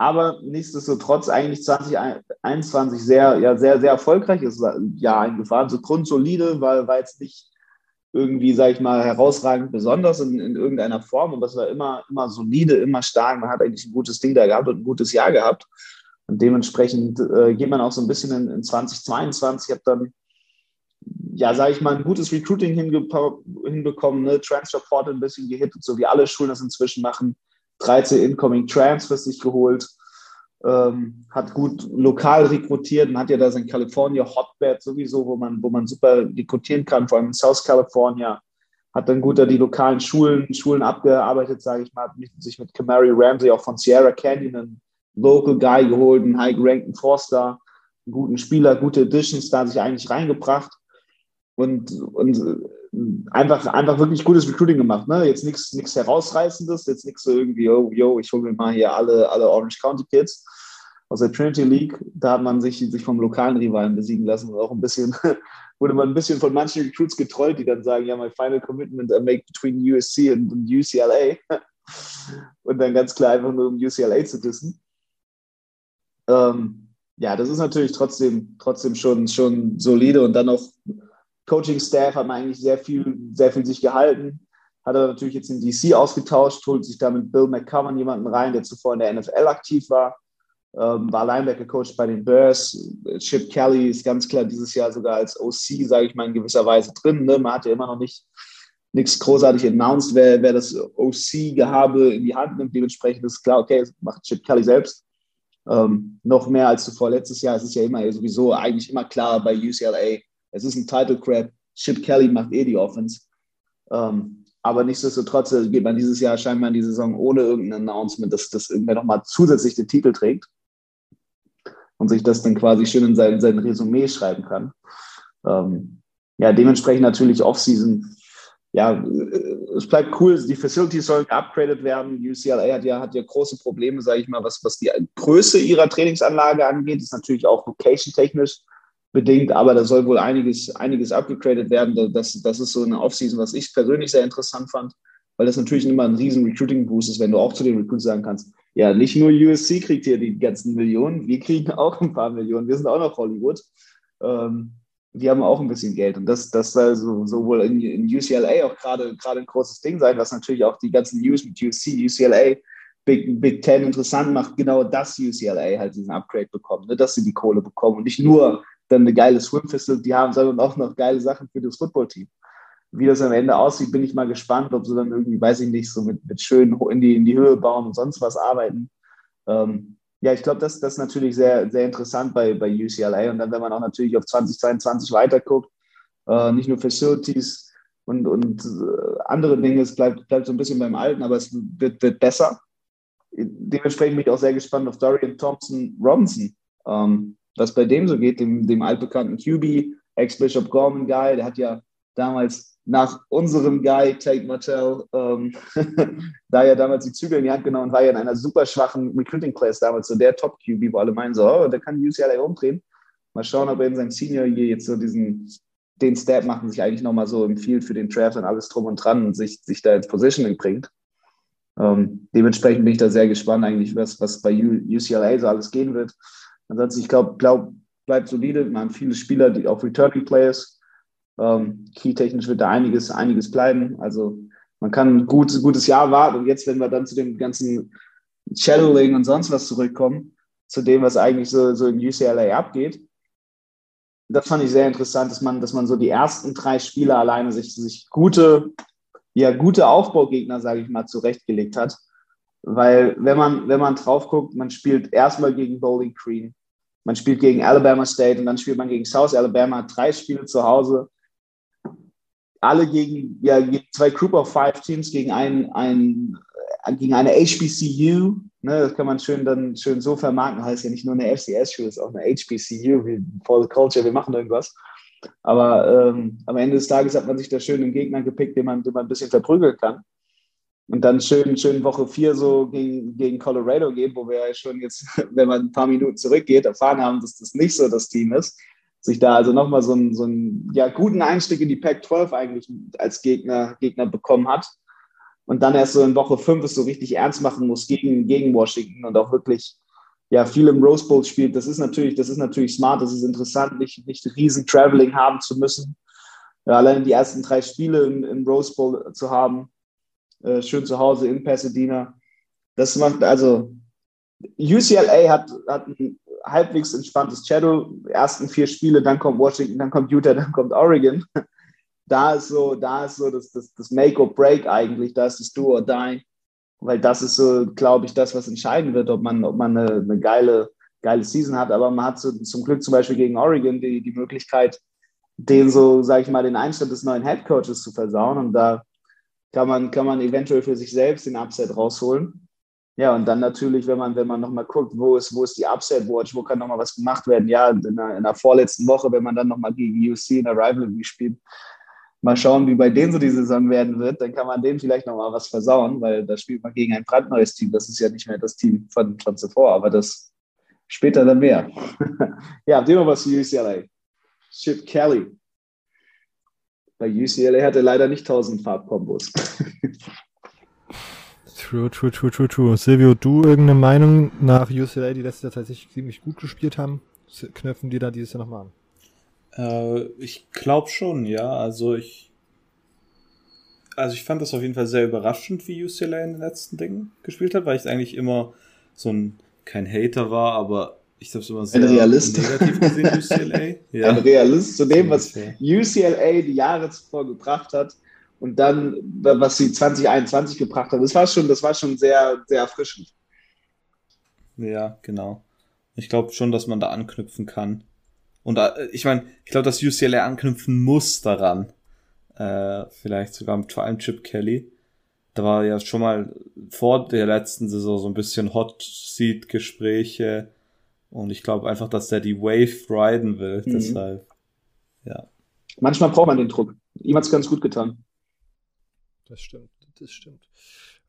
aber nichtsdestotrotz eigentlich 2021 sehr, ja, sehr, sehr erfolgreiches Jahr eingefahren. So grundsolide, weil jetzt nicht irgendwie, sag ich mal, herausragend besonders in, in irgendeiner Form, aber es war immer, immer solide, immer stark. Man hat eigentlich ein gutes Ding da gehabt und ein gutes Jahr gehabt. Und dementsprechend äh, geht man auch so ein bisschen in, in 2022. Ich habe dann, ja, sage ich mal, ein gutes Recruiting hinbekommen, ne? Transfer Portal ein bisschen gehittet, so wie alle Schulen das inzwischen machen 13 Incoming Transfers sich geholt, ähm, hat gut lokal rekrutiert und hat ja da sein California Hotbed sowieso, wo man, wo man super rekrutieren kann, vor allem in South California. Hat dann gut da die lokalen Schulen, Schulen abgearbeitet, sage ich mal, hat sich mit Camary Ramsey auch von Sierra Canyon einen Local Guy geholt, einen high-ranked Forster, einen guten Spieler, gute Additions da sich eigentlich reingebracht und, und einfach, einfach wirklich gutes Recruiting gemacht. Ne? Jetzt nichts herausreißendes, jetzt nichts so irgendwie, yo, yo ich hole mir mal hier alle, alle Orange County Kids aus der Trinity League. Da hat man sich, sich vom lokalen Rivalen besiegen lassen und auch ein bisschen, wurde man ein bisschen von manchen Recruits getrollt, die dann sagen, ja, my final commitment I make between USC und, UCLA. und dann ganz klar einfach nur um UCLA zu dissen. Ähm, ja, das ist natürlich trotzdem, trotzdem schon, schon solide und dann noch Coaching-Staff hat man eigentlich sehr viel, sehr viel sich gehalten. Hat er natürlich jetzt in DC ausgetauscht, holt sich damit Bill McCowan jemanden rein, der zuvor in der NFL aktiv war, ähm, war Linebacker-Coach bei den Bears. Chip Kelly ist ganz klar dieses Jahr sogar als OC, sage ich mal, in gewisser Weise drin. Ne? Man hat ja immer noch nicht nichts großartig announced, wer, wer das OC-Gehabe in die Hand nimmt. Dementsprechend ist klar, okay, macht Chip Kelly selbst. Ähm, noch mehr als zuvor letztes Jahr. Es ist ja immer sowieso eigentlich immer klar bei UCLA, es ist ein Title Crap. Chip Kelly macht eh die Offense. Ähm, aber nichtsdestotrotz äh, geht man dieses Jahr scheinbar in die Saison ohne irgendein Announcement, dass das irgendwer nochmal zusätzlich den Titel trägt und sich das dann quasi schön in sein, sein Resümee schreiben kann. Ähm, ja, dementsprechend natürlich Offseason. Ja, äh, es bleibt cool, die Facilities sollen upgraded werden. UCLA hat ja, hat ja große Probleme, sage ich mal, was, was die Größe ihrer Trainingsanlage angeht. Das ist natürlich auch location-technisch bedingt, aber da soll wohl einiges, einiges abgegradet werden. Das, das ist so eine Offseason, was ich persönlich sehr interessant fand, weil das natürlich immer ein riesen Recruiting-Boost ist, wenn du auch zu den Recruits sagen kannst, ja, nicht nur USC kriegt hier die ganzen Millionen, wir kriegen auch ein paar Millionen, wir sind auch noch Hollywood. Ähm, wir haben auch ein bisschen Geld und das, das soll so, sowohl in, in UCLA auch gerade ein großes Ding sein, was natürlich auch die ganzen News mit USC, UCLA, Big, Big Ten interessant macht, genau dass UCLA halt diesen Upgrade bekommt, ne, dass sie die Kohle bekommen und nicht nur dann eine geile Swim-Facility haben, sondern auch noch geile Sachen für das Footballteam. Wie das am Ende aussieht, bin ich mal gespannt, ob sie dann irgendwie, weiß ich nicht, so mit, mit schön in die, in die Höhe bauen und sonst was arbeiten. Ähm, ja, ich glaube, das, das ist natürlich sehr, sehr interessant bei, bei UCLA. Und dann, wenn man auch natürlich auf 2022 weiterguckt, äh, nicht nur Facilities und, und äh, andere Dinge, es bleibt, bleibt so ein bisschen beim Alten, aber es wird, wird besser. Dementsprechend bin ich auch sehr gespannt auf Dorian Thompson Robinson. Ähm, was bei dem so geht, dem, dem altbekannten QB, Ex-Bishop Gorman Guy, der hat ja damals nach unserem Guy, Tate Martell, ähm, da ja damals die Zügel in die Hand genommen und war ja in einer super schwachen Recruiting-Class damals, so der Top-QB, wo alle meinen so, oh, der kann UCLA umdrehen. Mal schauen, ob er in seinem Senior Year jetzt so diesen, den Step macht und sich eigentlich nochmal so im Field für den Draft und alles drum und dran und sich, sich da ins Positioning bringt. Ähm, dementsprechend bin ich da sehr gespannt eigentlich, was, was bei UCLA so alles gehen wird. Ansonsten, ich glaube, glaub, bleibt solide. Man haben viele Spieler, die auch Returning Players. Ähm, Key-technisch wird da einiges, einiges bleiben. Also man kann ein gut, gutes Jahr warten. Und jetzt, wenn wir dann zu dem ganzen Shadowing und sonst was zurückkommen, zu dem, was eigentlich so, so in UCLA abgeht, das fand ich sehr interessant, dass man, dass man so die ersten drei Spieler alleine sich, sich gute, ja, gute Aufbaugegner, sage ich mal, zurechtgelegt hat. Weil wenn man, wenn man drauf guckt, man spielt erstmal gegen Bowling Green, man spielt gegen Alabama State und dann spielt man gegen South Alabama, drei Spiele zu Hause. Alle gegen, ja, zwei Group of Five Teams gegen ein, ein gegen eine HBCU, ne, das kann man schön dann schön so vermarkten, heißt ja nicht nur eine FCS-Schule, ist auch eine HBCU, wie for the culture, wir machen irgendwas. Aber ähm, am Ende des Tages hat man sich da schön einen Gegner gepickt, den man, den man ein bisschen verprügeln kann und dann schön, schön Woche vier so gegen, gegen Colorado geht, wo wir ja schon jetzt, wenn man ein paar Minuten zurückgeht, erfahren haben, dass das nicht so das Team ist. Sich da also nochmal so einen, so einen ja, guten Einstieg in die Pac-12 eigentlich als Gegner, Gegner bekommen hat. Und dann erst so in Woche fünf es so richtig ernst machen muss gegen, gegen Washington und auch wirklich ja, viel im Rose Bowl spielt. Das ist natürlich, das ist natürlich smart, das ist interessant, nicht, nicht riesen Traveling haben zu müssen. Ja, allein die ersten drei Spiele im, im Rose Bowl zu haben, äh, schön zu Hause in Pasadena. Das macht also UCLA hat, hat ein halbwegs entspanntes Shadow. Ersten vier Spiele, dann kommt Washington, dann kommt Utah, dann kommt Oregon. Da ist so, da ist so das, das, das Make or Break eigentlich, da ist das Do or Die. weil das ist so, glaube ich, das, was entscheiden wird, ob man, ob man eine, eine geile, geile Season hat. Aber man hat so, zum Glück zum Beispiel gegen Oregon die, die Möglichkeit, den so, sage ich mal, den Einstand des neuen Head Coaches zu versauen. Und da kann man, kann man eventuell für sich selbst den Upset rausholen. Ja, und dann natürlich, wenn man, wenn man nochmal guckt, wo ist, wo ist die Upset Watch, wo kann nochmal was gemacht werden? Ja, in der, in der vorletzten Woche, wenn man dann nochmal gegen UC in der Rivalry spielt, mal schauen, wie bei denen so die Saison werden wird, dann kann man denen vielleicht nochmal was versauen, weil da spielt man gegen ein brandneues Team. Das ist ja nicht mehr das Team von, von zuvor, aber das später dann mehr. ja, dem was zu UCLA. Chip Kelly. Bei UCLA hat er leider nicht 1000 Farbkombos. True, true, true, true, true. Silvio, du irgendeine Meinung nach UCLA, die letztes Jahr tatsächlich ziemlich gut gespielt haben? Knöpfen die da dieses Jahr nochmal an? Äh, ich glaube schon, ja. Also ich, also ich fand das auf jeden Fall sehr überraschend, wie UCLA in den letzten Dingen gespielt hat, weil ich eigentlich immer so ein, kein Hater war, aber ich habe es immer sehr ein Realist. negativ gesehen, UCLA. Ja. Ein Realist zu dem, was UCLA die Jahre zuvor gebracht hat und dann, was sie 2021 gebracht haben. Das war schon, das war schon sehr, sehr erfrischend. Ja, genau. Ich glaube schon, dass man da anknüpfen kann. Und äh, ich meine, ich glaube, dass UCLA anknüpfen muss daran. Äh, vielleicht sogar mit vor allem Chip Kelly. Da war ja schon mal vor der letzten Saison so ein bisschen Hot Seat Gespräche. Und ich glaube einfach, dass der die Wave riden will. Mhm. Deshalb, ja. Manchmal braucht man den Druck. Ihm hat es ganz gut getan das stimmt, das stimmt.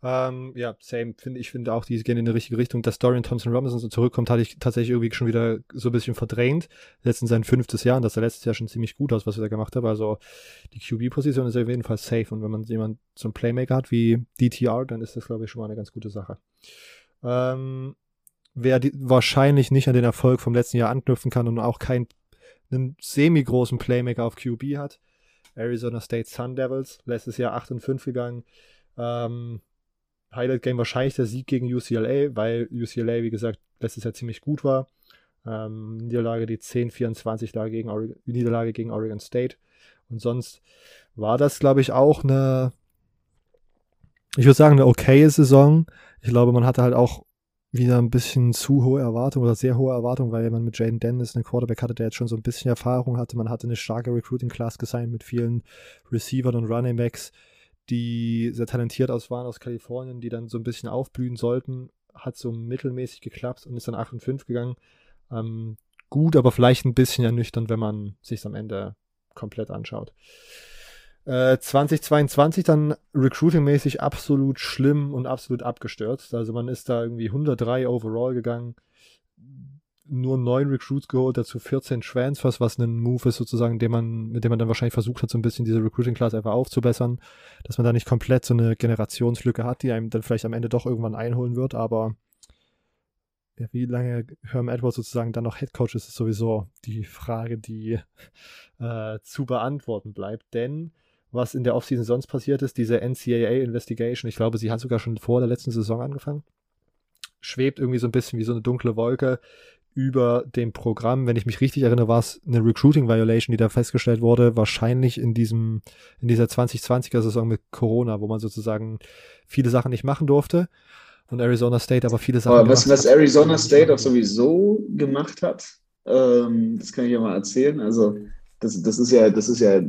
Ähm, ja, same, finde ich, finde auch, die gehen in die richtige Richtung. Dass Dorian Thompson Robinson so zurückkommt, hatte ich tatsächlich irgendwie schon wieder so ein bisschen verdrängt. Jetzt in sein fünftes Jahr und das sah letztes Jahr schon ziemlich gut aus, was er da gemacht hat. Also die QB-Position ist auf jeden Fall safe und wenn man jemand so einen Playmaker hat wie DTR, dann ist das, glaube ich, schon mal eine ganz gute Sache. Ähm, wer die, wahrscheinlich nicht an den Erfolg vom letzten Jahr anknüpfen kann und auch keinen semi-großen Playmaker auf QB hat, Arizona State Sun Devils, letztes Jahr 8 und 5 gegangen. Ähm, Highlight Game wahrscheinlich der Sieg gegen UCLA, weil UCLA, wie gesagt, letztes Jahr ziemlich gut war. Ähm, Niederlage die 10-24 gegen Niederlage gegen Oregon State. Und sonst war das, glaube ich, auch eine, ich würde sagen, eine okaye Saison. Ich glaube, man hatte halt auch wieder ein bisschen zu hohe Erwartungen oder sehr hohe Erwartungen, weil man mit Jaden Dennis einen Quarterback hatte, der jetzt schon so ein bisschen Erfahrung hatte. Man hatte eine starke Recruiting-Class gesigned mit vielen Receivern und Running Backs, die sehr talentiert aus waren aus Kalifornien, die dann so ein bisschen aufblühen sollten. Hat so mittelmäßig geklappt und ist dann 8 und 5 gegangen. Ähm, gut, aber vielleicht ein bisschen ernüchternd, wenn man sich am Ende komplett anschaut. 2022 äh, dann recruiting-mäßig absolut schlimm und absolut abgestürzt. Also man ist da irgendwie 103 overall gegangen, nur neun Recruits geholt, dazu 14 Transfers, was ein Move ist sozusagen, den man, mit dem man dann wahrscheinlich versucht hat, so ein bisschen diese Recruiting-Class einfach aufzubessern, dass man da nicht komplett so eine Generationslücke hat, die einem dann vielleicht am Ende doch irgendwann einholen wird, aber ja, wie lange Herm Edwards sozusagen dann noch Head Coach ist, ist sowieso die Frage, die äh, zu beantworten bleibt, denn was in der Offseason sonst passiert ist, diese NCAA-Investigation, ich glaube, sie hat sogar schon vor der letzten Saison angefangen, schwebt irgendwie so ein bisschen wie so eine dunkle Wolke über dem Programm. Wenn ich mich richtig erinnere, war es eine Recruiting Violation, die da festgestellt wurde, wahrscheinlich in diesem, in dieser 2020er Saison mit Corona, wo man sozusagen viele Sachen nicht machen durfte. Und Arizona State aber viele Sachen. Aber was, was Arizona State auch sowieso gemacht hat, ähm, das kann ich ja mal erzählen. Also das, das ist ja, das ist ja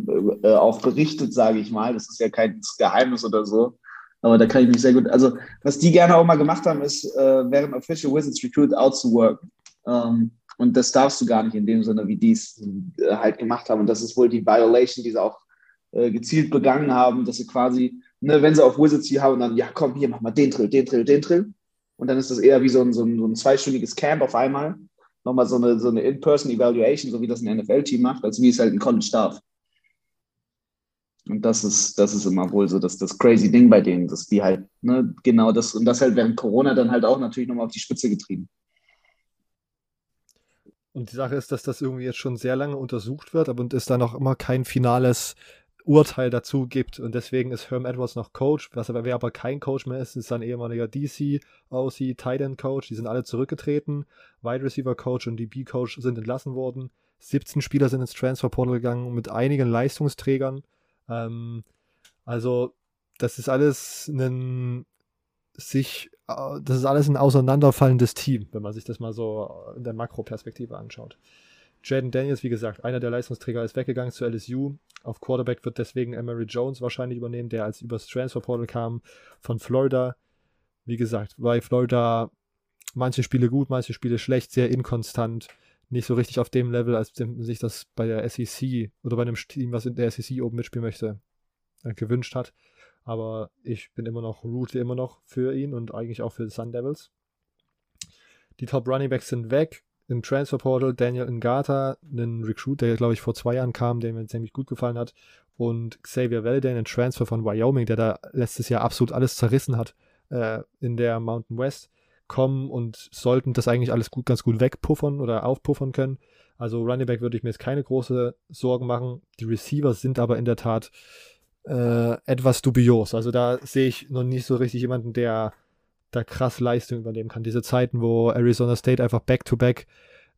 äh, auch berichtet, sage ich mal. Das ist ja kein Geheimnis oder so. Aber da kann ich mich sehr gut. Also, was die gerne auch mal gemacht haben, ist, äh, während Official Wizards Recruit outzuworken. Ähm, und das darfst du gar nicht in dem Sinne, wie die es äh, halt gemacht haben. Und das ist wohl die Violation, die sie auch äh, gezielt begangen haben, dass sie quasi, ne, wenn sie auf Wizards hier haben, dann, ja, komm, hier, mach mal den Drill, den Drill, den Drill. Und dann ist das eher wie so ein, so ein, so ein zweistündiges Camp auf einmal nochmal so eine, so eine In-Person-Evaluation, so wie das ein NFL-Team macht, als wie es halt ein College darf. Und das ist, das ist immer wohl so das, das crazy Ding bei denen, dass die halt, ne, genau das, und das halt während Corona dann halt auch natürlich nochmal auf die Spitze getrieben. Und die Sache ist, dass das irgendwie jetzt schon sehr lange untersucht wird, aber es da noch immer kein finales Urteil dazu gibt. Und deswegen ist Herm Edwards noch Coach, was aber wer aber kein Coach mehr ist, ist sein ehemaliger DC, OC, Tight End Coach. Die sind alle zurückgetreten. Wide Receiver Coach und DB Coach sind entlassen worden. 17 Spieler sind ins Transfer Portal gegangen mit einigen Leistungsträgern. Ähm, also, das ist alles ein sich, äh, das ist alles ein auseinanderfallendes Team, wenn man sich das mal so in der Makroperspektive anschaut. Jaden Daniels, wie gesagt, einer der Leistungsträger ist weggegangen zu LSU. Auf Quarterback wird deswegen Emery Jones wahrscheinlich übernehmen, der als übers Transfer Portal kam von Florida. Wie gesagt, bei Florida manche Spiele gut, manche Spiele schlecht, sehr inkonstant, nicht so richtig auf dem Level, als sich das bei der SEC oder bei einem Team, was in der SEC oben mitspielen möchte, äh, gewünscht hat. Aber ich bin immer noch, route immer noch für ihn und eigentlich auch für die Sun Devils. Die Top Running Backs sind weg im Transfer Portal Daniel Ngata, einen Recruit, der glaube ich vor zwei Jahren kam, der mir ziemlich gut gefallen hat, und Xavier Valden, ein Transfer von Wyoming, der da letztes Jahr absolut alles zerrissen hat äh, in der Mountain West, kommen und sollten das eigentlich alles gut, ganz gut wegpuffern oder aufpuffern können. Also Running Back würde ich mir jetzt keine große Sorgen machen. Die Receivers sind aber in der Tat äh, etwas dubios. Also da sehe ich noch nicht so richtig jemanden, der da krass Leistung übernehmen kann. Diese Zeiten, wo Arizona State einfach back-to-back,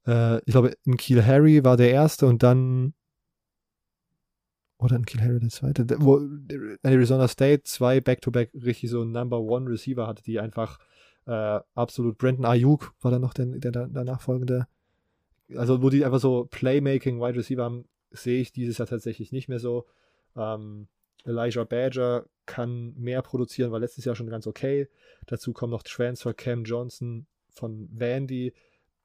-back, äh, ich glaube, in Kiel Harry war der erste und dann oder in Kiel Harry der zweite, wo Arizona State zwei back-to-back -back richtig so Number One Receiver hatte, die einfach äh, absolut Brandon Ayuk war dann noch der, der, der nachfolgende. Also, wo die einfach so Playmaking Wide Receiver haben, sehe ich dieses Jahr tatsächlich nicht mehr so. Ähm, Elijah Badger kann mehr produzieren, war letztes Jahr schon ganz okay. Dazu kommt noch Transfer Cam Johnson von Vandy,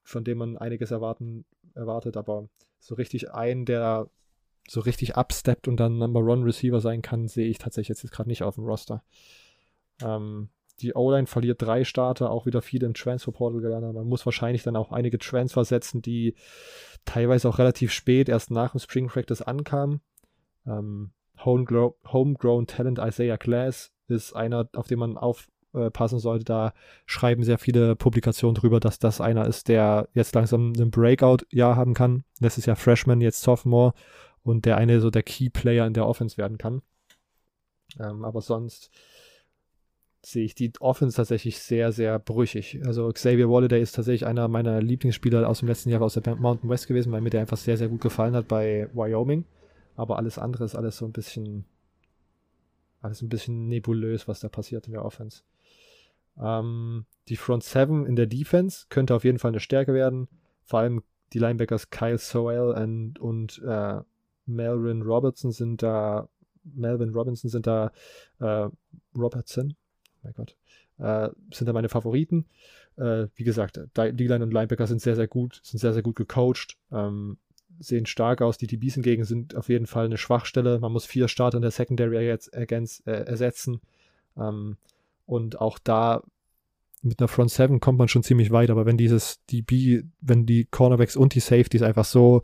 von dem man einiges erwarten, erwartet, aber so richtig einen, der so richtig absteppt und dann Number One Receiver sein kann, sehe ich tatsächlich jetzt gerade nicht auf dem Roster. Ähm, die O-Line verliert drei Starter, auch wieder viele im Transfer-Portal gelandet. Man muss wahrscheinlich dann auch einige Transfer setzen, die teilweise auch relativ spät erst nach dem Spring Practice ankamen. Ähm, Homegrown, Talent Isaiah Glass ist einer, auf den man aufpassen sollte. Da schreiben sehr viele Publikationen drüber, dass das einer ist, der jetzt langsam ein Breakout-Jahr haben kann. Letztes Jahr Freshman, jetzt Sophomore und der eine so der Key-Player in der Offense werden kann. Ähm, aber sonst sehe ich die Offense tatsächlich sehr, sehr brüchig. Also Xavier Walladay ist tatsächlich einer meiner Lieblingsspieler aus dem letzten Jahr aus der Mountain West gewesen, weil mir der einfach sehr, sehr gut gefallen hat bei Wyoming. Aber alles andere ist alles so ein bisschen, alles ein bisschen nebulös, was da passiert in der Offense. Ähm, die Front 7 in der Defense könnte auf jeden Fall eine Stärke werden. Vor allem die Linebackers Kyle Sowell und, und äh, Melvin Robertson sind da Melvin Robinson sind da äh, Robertson, mein Gott, äh, sind da meine Favoriten. Äh, wie gesagt, D-Line und Linebacker sind sehr, sehr gut, sind sehr, sehr gut gecoacht, ähm, sehen stark aus. Die DBs hingegen sind auf jeden Fall eine Schwachstelle. Man muss vier Starter in der Secondary jetzt ergänz, äh, ersetzen. Ähm, und auch da mit einer Front 7 kommt man schon ziemlich weit, aber wenn dieses DB, wenn die Cornerbacks und die Safeties einfach so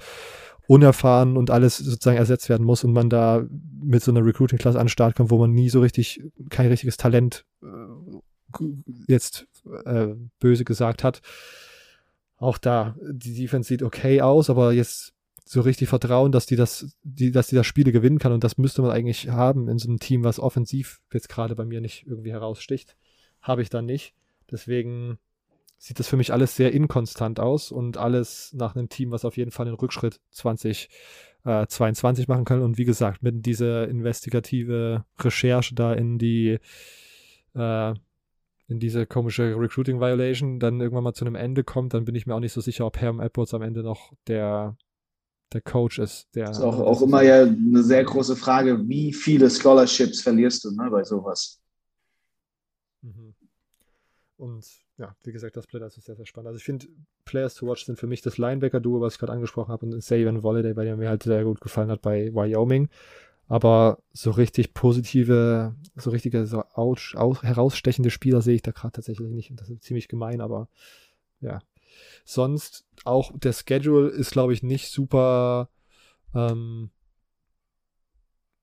unerfahren und alles sozusagen ersetzt werden muss und man da mit so einer Recruiting-Klasse an den Start kommt, wo man nie so richtig, kein richtiges Talent äh, jetzt äh, böse gesagt hat. Auch da, die Defense sieht okay aus, aber jetzt so richtig vertrauen, dass die das, die, dass die das Spiele gewinnen kann und das müsste man eigentlich haben in so einem Team, was offensiv jetzt gerade bei mir nicht irgendwie heraussticht. Habe ich dann nicht. Deswegen sieht das für mich alles sehr inkonstant aus und alles nach einem Team, was auf jeden Fall den Rückschritt 2022 äh, machen kann. Und wie gesagt, mit dieser investigative Recherche da in die äh, in diese komische Recruiting Violation dann irgendwann mal zu einem Ende kommt, dann bin ich mir auch nicht so sicher, ob Herm Edwards am Ende noch der, der Coach ist. Der, das ist auch, auch immer ja eine sehr große Frage, wie viele Scholarships verlierst du ne, bei sowas? Mhm. Und ja, wie gesagt, das Player ist sehr, sehr spannend. Also ich finde, Players to Watch sind für mich das Linebacker-Duo, was ich gerade angesprochen habe, und Saban Volladay, weil der mir halt sehr gut gefallen hat bei Wyoming. Aber so richtig positive, so richtige, so ouch, aus, herausstechende Spieler sehe ich da gerade tatsächlich nicht. Und das ist ziemlich gemein, aber ja. Sonst auch der Schedule ist, glaube ich, nicht super, ähm,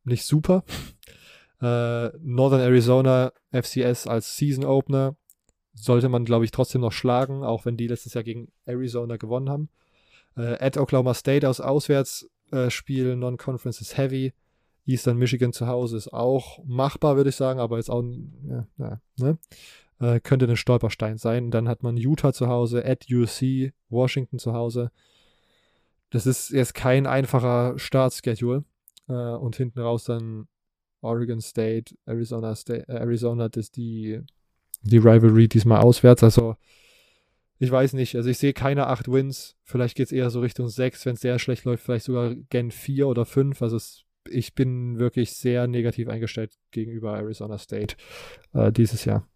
nicht super. äh, Northern Arizona FCS als Season Opener sollte man, glaube ich, trotzdem noch schlagen, auch wenn die letztes Jahr gegen Arizona gewonnen haben. Äh, at Oklahoma State aus Auswärtsspiel, äh, Non-Conference ist heavy. Eastern Michigan zu Hause ist auch machbar, würde ich sagen, aber jetzt auch, ja, ja, ne? Äh, könnte ein Stolperstein sein. Dann hat man Utah zu Hause, at UC, Washington zu Hause. Das ist jetzt kein einfacher Startschedule. Äh, und hinten raus dann Oregon State, Arizona State, äh, Arizona, das die die Rivalry diesmal auswärts. Also ich weiß nicht. Also ich sehe keine acht Wins. Vielleicht geht es eher so Richtung sechs, wenn es sehr schlecht läuft, vielleicht sogar gen vier oder fünf. Also es, ich bin wirklich sehr negativ eingestellt gegenüber Arizona State äh, dieses Jahr.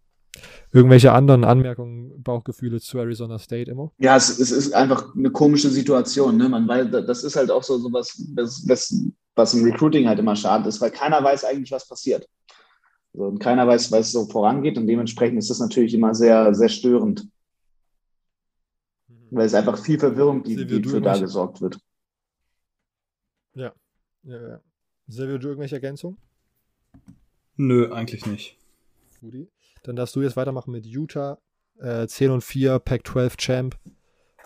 Irgendwelche anderen Anmerkungen, Bauchgefühle zu Arizona State immer? Ja, es, es ist einfach eine komische Situation. Ne? Man weiß, das ist halt auch so, so was, was, was im Recruiting halt immer schade ist, weil keiner weiß eigentlich, was passiert. So, und keiner weiß, was so vorangeht und dementsprechend ist das natürlich immer sehr, sehr störend. Weil es einfach viel Verwirrung gibt, die für da gesorgt wird. Ja. ja, ja. Silvio, du irgendwelche Ergänzungen? Nö, eigentlich nicht. Rudi? Dann darfst du jetzt weitermachen mit Utah. Äh, 10 und 4, Pac-12 Champ.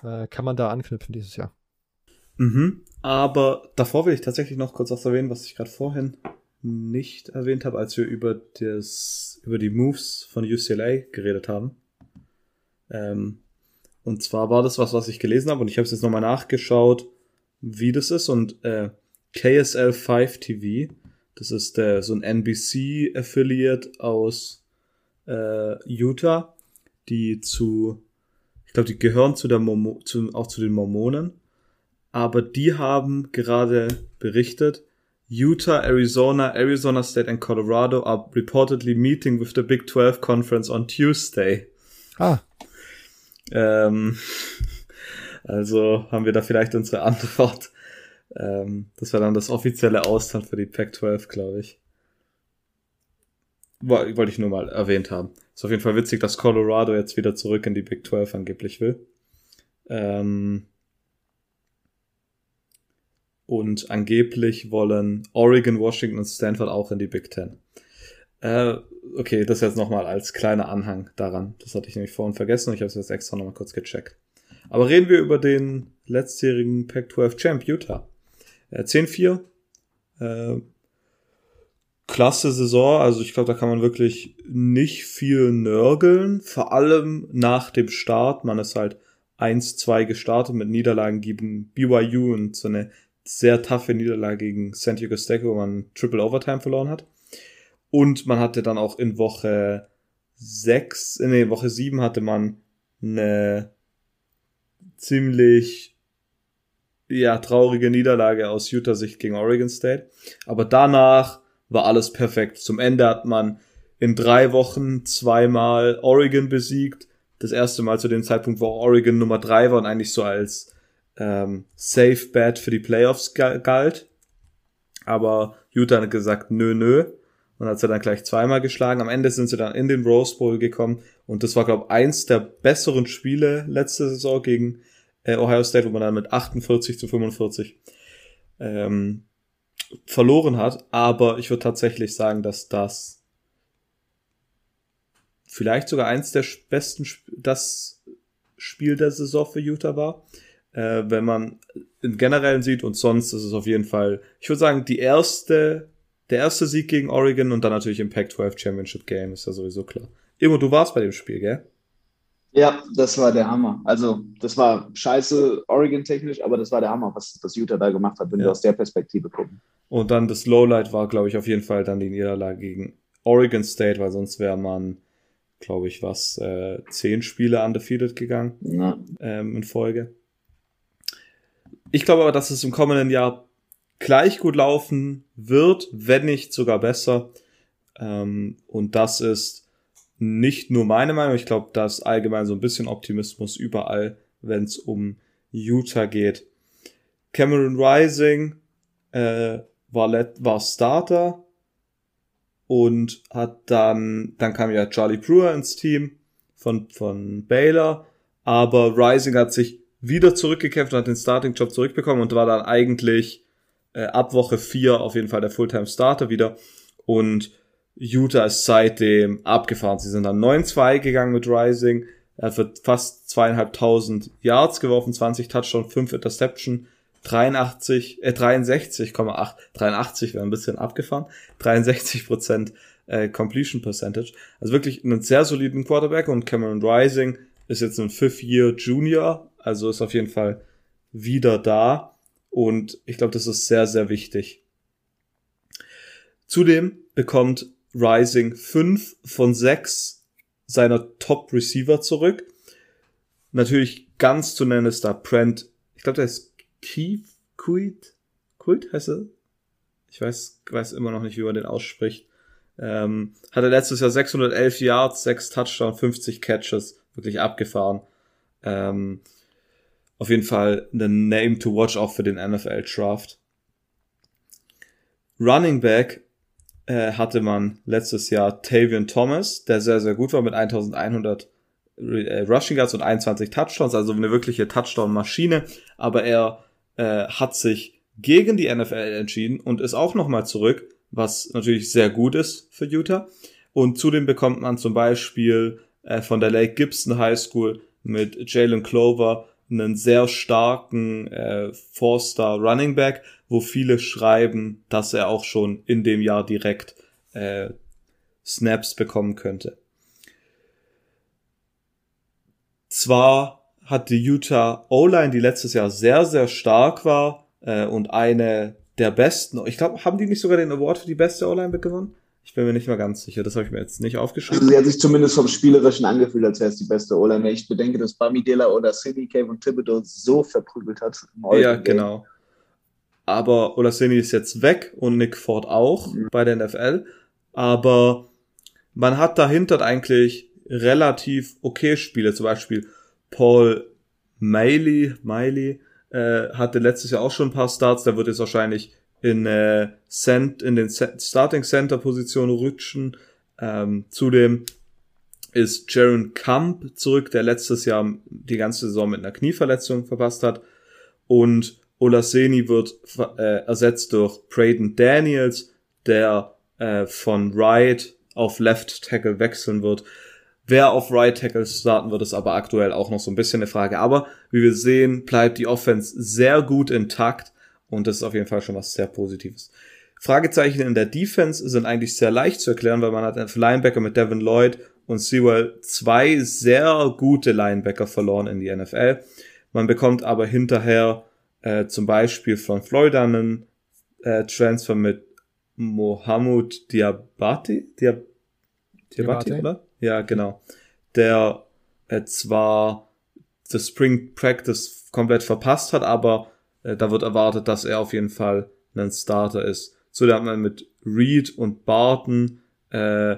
Äh, kann man da anknüpfen dieses Jahr? Mhm. Aber davor will ich tatsächlich noch kurz was erwähnen, was ich gerade vorhin nicht erwähnt habe, als wir über, das, über die Moves von UCLA geredet haben. Ähm, und zwar war das was, was ich gelesen habe und ich habe es jetzt nochmal nachgeschaut, wie das ist. Und äh, KSL 5 TV, das ist der, so ein NBC-Affiliate aus äh, Utah, die zu, ich glaube, die gehören zu der Mormo zu, auch zu den Mormonen, aber die haben gerade berichtet, Utah, Arizona, Arizona State and Colorado are reportedly meeting with the Big 12 Conference on Tuesday. Ah. Ähm, also haben wir da vielleicht unsere Antwort. Ähm, das war dann das offizielle Austausch für die Pac-12, glaube ich wollte ich nur mal erwähnt haben. Ist auf jeden Fall witzig, dass Colorado jetzt wieder zurück in die Big 12 angeblich will. Ähm und angeblich wollen Oregon, Washington und Stanford auch in die Big 10. Äh, okay, das jetzt nochmal als kleiner Anhang daran. Das hatte ich nämlich vorhin vergessen und ich habe es jetzt extra nochmal kurz gecheckt. Aber reden wir über den letztjährigen Pac-12 Champ Utah. Äh, 10-4. Äh, klasse Saison. Also ich glaube, da kann man wirklich nicht viel nörgeln. Vor allem nach dem Start. Man ist halt 1-2 gestartet mit Niederlagen gegen BYU und so eine sehr taffe Niederlage gegen San Diego State, wo man Triple Overtime verloren hat. Und man hatte dann auch in Woche 6, nee, Woche 7 hatte man eine ziemlich ja, traurige Niederlage aus Utah Sicht gegen Oregon State. Aber danach war alles perfekt. Zum Ende hat man in drei Wochen zweimal Oregon besiegt. Das erste Mal zu dem Zeitpunkt, wo Oregon Nummer drei war und eigentlich so als ähm, Safe Bet für die Playoffs galt. Aber Utah hat gesagt, nö, nö. Und hat sie dann gleich zweimal geschlagen. Am Ende sind sie dann in den Rose Bowl gekommen. Und das war, glaube ich, eins der besseren Spiele letzte Saison gegen äh, Ohio State, wo man dann mit 48 zu 45 ähm, verloren hat, aber ich würde tatsächlich sagen, dass das vielleicht sogar eins der besten das Spiel der Saison für Utah war, äh, wenn man im Generellen sieht und sonst ist es auf jeden Fall, ich würde sagen, die erste, der erste Sieg gegen Oregon und dann natürlich im Pac-12 Championship Game ist ja sowieso klar. Immer du warst bei dem Spiel, gell? Ja, das war der Hammer. Also, das war scheiße Oregon-technisch, aber das war der Hammer, was, was Utah da gemacht hat, wenn ja. wir aus der Perspektive gucken. Und dann das Lowlight war, glaube ich, auf jeden Fall dann die Niederlage gegen Oregon State, weil sonst wäre man, glaube ich, was, äh, zehn Spiele undefeated gegangen ja. ähm, in Folge. Ich glaube aber, dass es im kommenden Jahr gleich gut laufen wird, wenn nicht sogar besser. Ähm, und das ist nicht nur meine Meinung, ich glaube, da ist allgemein so ein bisschen Optimismus überall, wenn es um Utah geht. Cameron Rising äh, war, let, war Starter und hat dann, dann kam ja Charlie Brewer ins Team von, von Baylor, aber Rising hat sich wieder zurückgekämpft und hat den Starting-Job zurückbekommen und war dann eigentlich äh, ab Woche 4 auf jeden Fall der Fulltime-Starter wieder und Utah ist seitdem abgefahren. Sie sind dann 9-2 gegangen mit Rising. Er für fast zweieinhalbtausend Yards geworfen, 20 Touchdown, 5 Interception, 83, äh, 63,8, 83 wäre ein bisschen abgefahren, 63 Prozent äh, Completion Percentage. Also wirklich einen sehr soliden Quarterback und Cameron Rising ist jetzt ein Fifth-Year Junior, also ist auf jeden Fall wieder da und ich glaube, das ist sehr, sehr wichtig. Zudem bekommt Rising fünf von sechs seiner Top-Receiver zurück. Natürlich ganz zu nennen ist da Brent, ich glaube, der ist Keith Quid, Quid heißt er? Ich weiß, weiß immer noch nicht, wie man den ausspricht. Ähm, hatte letztes Jahr 611 Yards, 6 Touchdowns, 50 Catches, wirklich abgefahren. Ähm, auf jeden Fall eine Name to watch auch für den NFL Draft. Running Back äh, hatte man letztes Jahr Tavian Thomas, der sehr, sehr gut war mit 1100 äh, Rushing Yards und 21 Touchdowns, also eine wirkliche Touchdown-Maschine, aber er äh, hat sich gegen die NFL entschieden und ist auch nochmal zurück, was natürlich sehr gut ist für Utah. Und zudem bekommt man zum Beispiel äh, von der Lake Gibson High School mit Jalen Clover einen sehr starken äh, Four-Star Running Back, wo viele schreiben, dass er auch schon in dem Jahr direkt äh, Snaps bekommen könnte. Zwar hat die Utah O-Line, die letztes Jahr sehr, sehr stark war äh, und eine der besten, ich glaube, haben die nicht sogar den Award für die beste O-Line gewonnen? Ich bin mir nicht mal ganz sicher, das habe ich mir jetzt nicht aufgeschrieben. Also sie hat sich zumindest vom Spielerischen angefühlt, als wäre es die beste O-Line. Wenn ich bedenke, dass Bamidela oder Sidney Cave und Thibodeau so verprügelt hat. ja, genau. Aber Olaseni ist jetzt weg und Nick Ford auch mhm. bei der NFL. Aber man hat dahinter eigentlich relativ okay Spiele. Zum Beispiel Paul Miley, Miley äh, hatte letztes Jahr auch schon ein paar Starts. Der wird jetzt wahrscheinlich in, äh, Cent, in den Starting Center Position rutschen. Ähm, zudem ist Jaron Camp zurück, der letztes Jahr die ganze Saison mit einer Knieverletzung verpasst hat. Und Olaseni wird äh, ersetzt durch Braden Daniels, der äh, von Right auf Left Tackle wechseln wird. Wer auf Right Tackle starten wird, ist aber aktuell auch noch so ein bisschen eine Frage. Aber wie wir sehen, bleibt die Offense sehr gut intakt. Und das ist auf jeden Fall schon was sehr Positives. Fragezeichen in der Defense sind eigentlich sehr leicht zu erklären, weil man hat einen Linebacker mit Devin Lloyd und Sewell zwei sehr gute Linebacker verloren in die NFL. Man bekommt aber hinterher äh, zum Beispiel von Florida einen äh, Transfer mit Mohamed Diabati, Diab Diabati, Diabate? oder? Ja, genau. Der äh, zwar das Spring Practice komplett verpasst hat, aber äh, da wird erwartet, dass er auf jeden Fall ein Starter ist. So, da hat man mit Reed und Barton äh,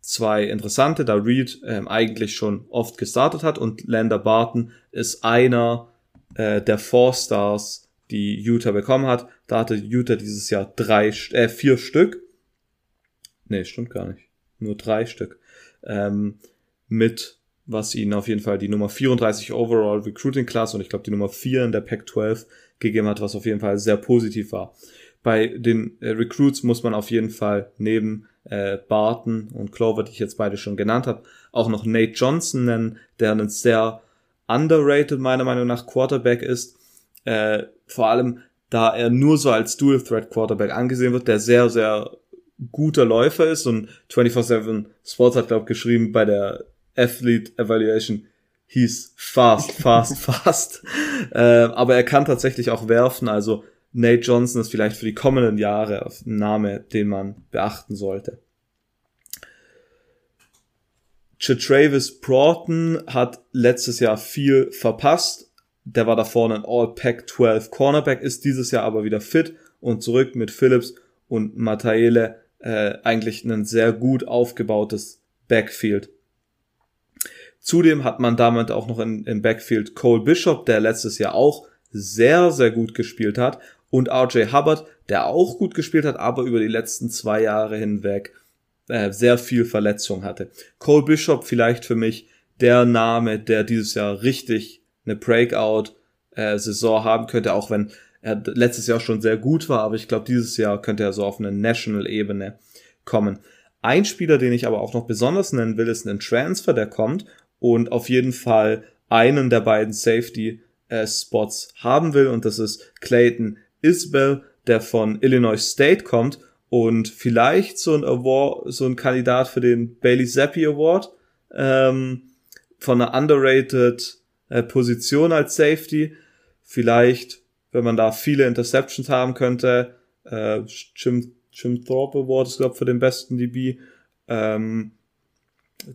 zwei interessante, da Reed ähm, eigentlich schon oft gestartet hat und Lander Barton ist einer äh, der Four Stars, die Utah bekommen hat. Da hatte Utah dieses Jahr drei, äh, vier Stück. Nee, stimmt gar nicht. Nur drei Stück. Ähm, mit was ihnen auf jeden Fall die Nummer 34 Overall Recruiting Class und ich glaube die Nummer 4 in der Pac 12 gegeben hat, was auf jeden Fall sehr positiv war. Bei den äh, Recruits muss man auf jeden Fall neben äh, Barton und Clover, die ich jetzt beide schon genannt habe, auch noch Nate Johnson nennen, der ein sehr underrated meiner Meinung nach Quarterback ist. Äh, vor allem, da er nur so als Dual Threat Quarterback angesehen wird, der sehr, sehr guter Läufer ist und 24-7 Sports hat, glaube ich, geschrieben bei der Athlete Evaluation, hieß fast, fast, fast. Äh, aber er kann tatsächlich auch werfen. Also Nate Johnson ist vielleicht für die kommenden Jahre ein Name, den man beachten sollte. Travis Broughton hat letztes Jahr viel verpasst. Der war da vorne ein All-Pack-12 Cornerback, ist dieses Jahr aber wieder fit und zurück mit Phillips und Mataele äh, eigentlich ein sehr gut aufgebautes Backfield. Zudem hat man damit auch noch in, im Backfield Cole Bishop, der letztes Jahr auch sehr, sehr gut gespielt hat und RJ Hubbard, der auch gut gespielt hat, aber über die letzten zwei Jahre hinweg äh, sehr viel Verletzung hatte. Cole Bishop vielleicht für mich der Name, der dieses Jahr richtig eine Breakout-Saison äh, haben könnte, auch wenn er letztes Jahr schon sehr gut war, aber ich glaube, dieses Jahr könnte er so auf eine National-Ebene kommen. Ein Spieler, den ich aber auch noch besonders nennen will, ist ein Transfer, der kommt und auf jeden Fall einen der beiden Safety äh, Spots haben will und das ist Clayton Isbell, der von Illinois State kommt und vielleicht so ein Award, so ein Kandidat für den Bailey Zappi Award ähm, von einer underrated äh, Position als Safety. Vielleicht, wenn man da viele Interceptions haben könnte, äh, Jim, Jim Thorpe Award ist glaube für den besten DB. Ähm,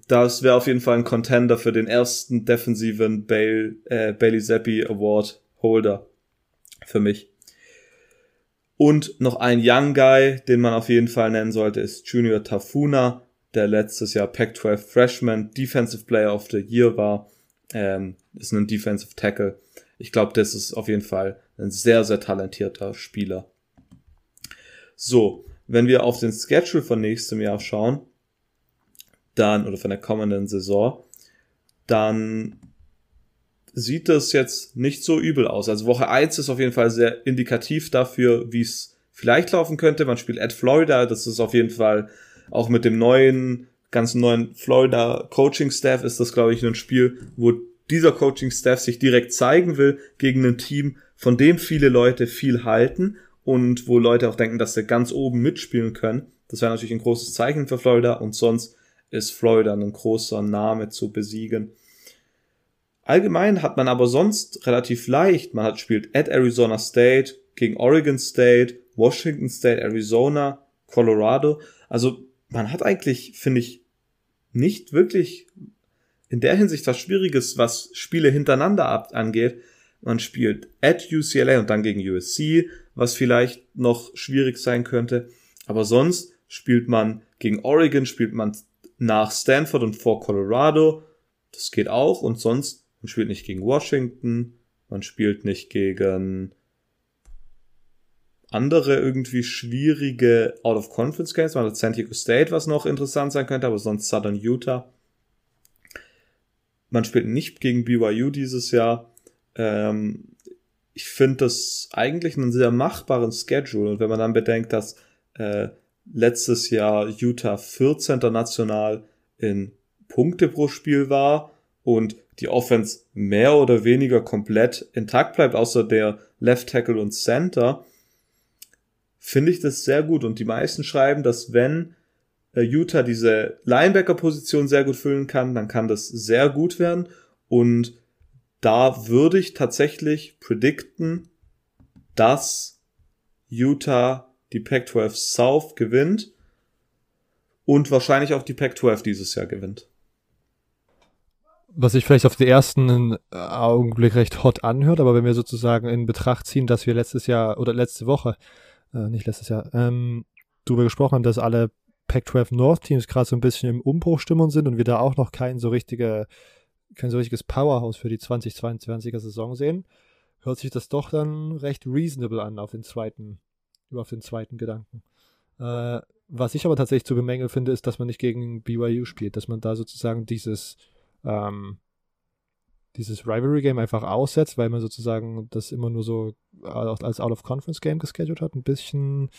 das wäre auf jeden Fall ein Contender für den ersten defensiven Bail, äh, Bailey Zappi Award Holder für mich. Und noch ein Young Guy, den man auf jeden Fall nennen sollte, ist Junior Tafuna, der letztes Jahr Pac-12 Freshman Defensive Player of the Year war. Ähm, ist ein Defensive Tackle. Ich glaube, das ist auf jeden Fall ein sehr, sehr talentierter Spieler. So, wenn wir auf den Schedule von nächstem Jahr schauen, dann, oder von der kommenden Saison, dann sieht das jetzt nicht so übel aus. Also Woche 1 ist auf jeden Fall sehr indikativ dafür, wie es vielleicht laufen könnte. Man spielt at Florida, das ist auf jeden Fall auch mit dem neuen, ganz neuen Florida Coaching Staff ist das, glaube ich, ein Spiel, wo dieser Coaching Staff sich direkt zeigen will gegen ein Team, von dem viele Leute viel halten und wo Leute auch denken, dass sie ganz oben mitspielen können. Das wäre natürlich ein großes Zeichen für Florida und sonst ist Florida ein großer Name zu besiegen. Allgemein hat man aber sonst relativ leicht, man hat spielt at Arizona State, gegen Oregon State, Washington State, Arizona, Colorado. Also man hat eigentlich, finde ich, nicht wirklich in der Hinsicht was Schwieriges, was Spiele hintereinander ab angeht. Man spielt at UCLA und dann gegen USC, was vielleicht noch schwierig sein könnte. Aber sonst spielt man gegen Oregon, spielt man nach Stanford und vor Colorado. Das geht auch. Und sonst, man spielt nicht gegen Washington, man spielt nicht gegen andere irgendwie schwierige Out-of-Conference-Games. Man hat San Diego State, was noch interessant sein könnte, aber sonst Southern Utah. Man spielt nicht gegen BYU dieses Jahr. Ähm, ich finde das eigentlich einen sehr machbaren Schedule. Und wenn man dann bedenkt, dass äh, letztes Jahr Utah 14. national in Punkte pro Spiel war und die Offense mehr oder weniger komplett intakt bleibt, außer der Left Tackle und Center, finde ich das sehr gut. Und die meisten schreiben, dass wenn äh, Utah diese Linebacker-Position sehr gut füllen kann, dann kann das sehr gut werden. Und da würde ich tatsächlich predikten, dass Utah die Pac-12 South gewinnt und wahrscheinlich auch die Pac-12 dieses Jahr gewinnt. Was sich vielleicht auf den ersten Augenblick recht hot anhört, aber wenn wir sozusagen in Betracht ziehen, dass wir letztes Jahr oder letzte Woche, äh, nicht letztes Jahr, ähm, darüber gesprochen haben, dass alle Pac-12 North Teams gerade so ein bisschen im Umbruchstimmung sind und wir da auch noch kein so richtige, kein so richtiges Powerhouse für die 2022er Saison sehen, hört sich das doch dann recht reasonable an auf den zweiten auf den zweiten Gedanken. Äh, was ich aber tatsächlich zu bemängeln finde, ist, dass man nicht gegen BYU spielt, dass man da sozusagen dieses, ähm, dieses Rivalry-Game einfach aussetzt, weil man sozusagen das immer nur so als Out-of-Conference-Game gescheduled hat. Ein bisschen,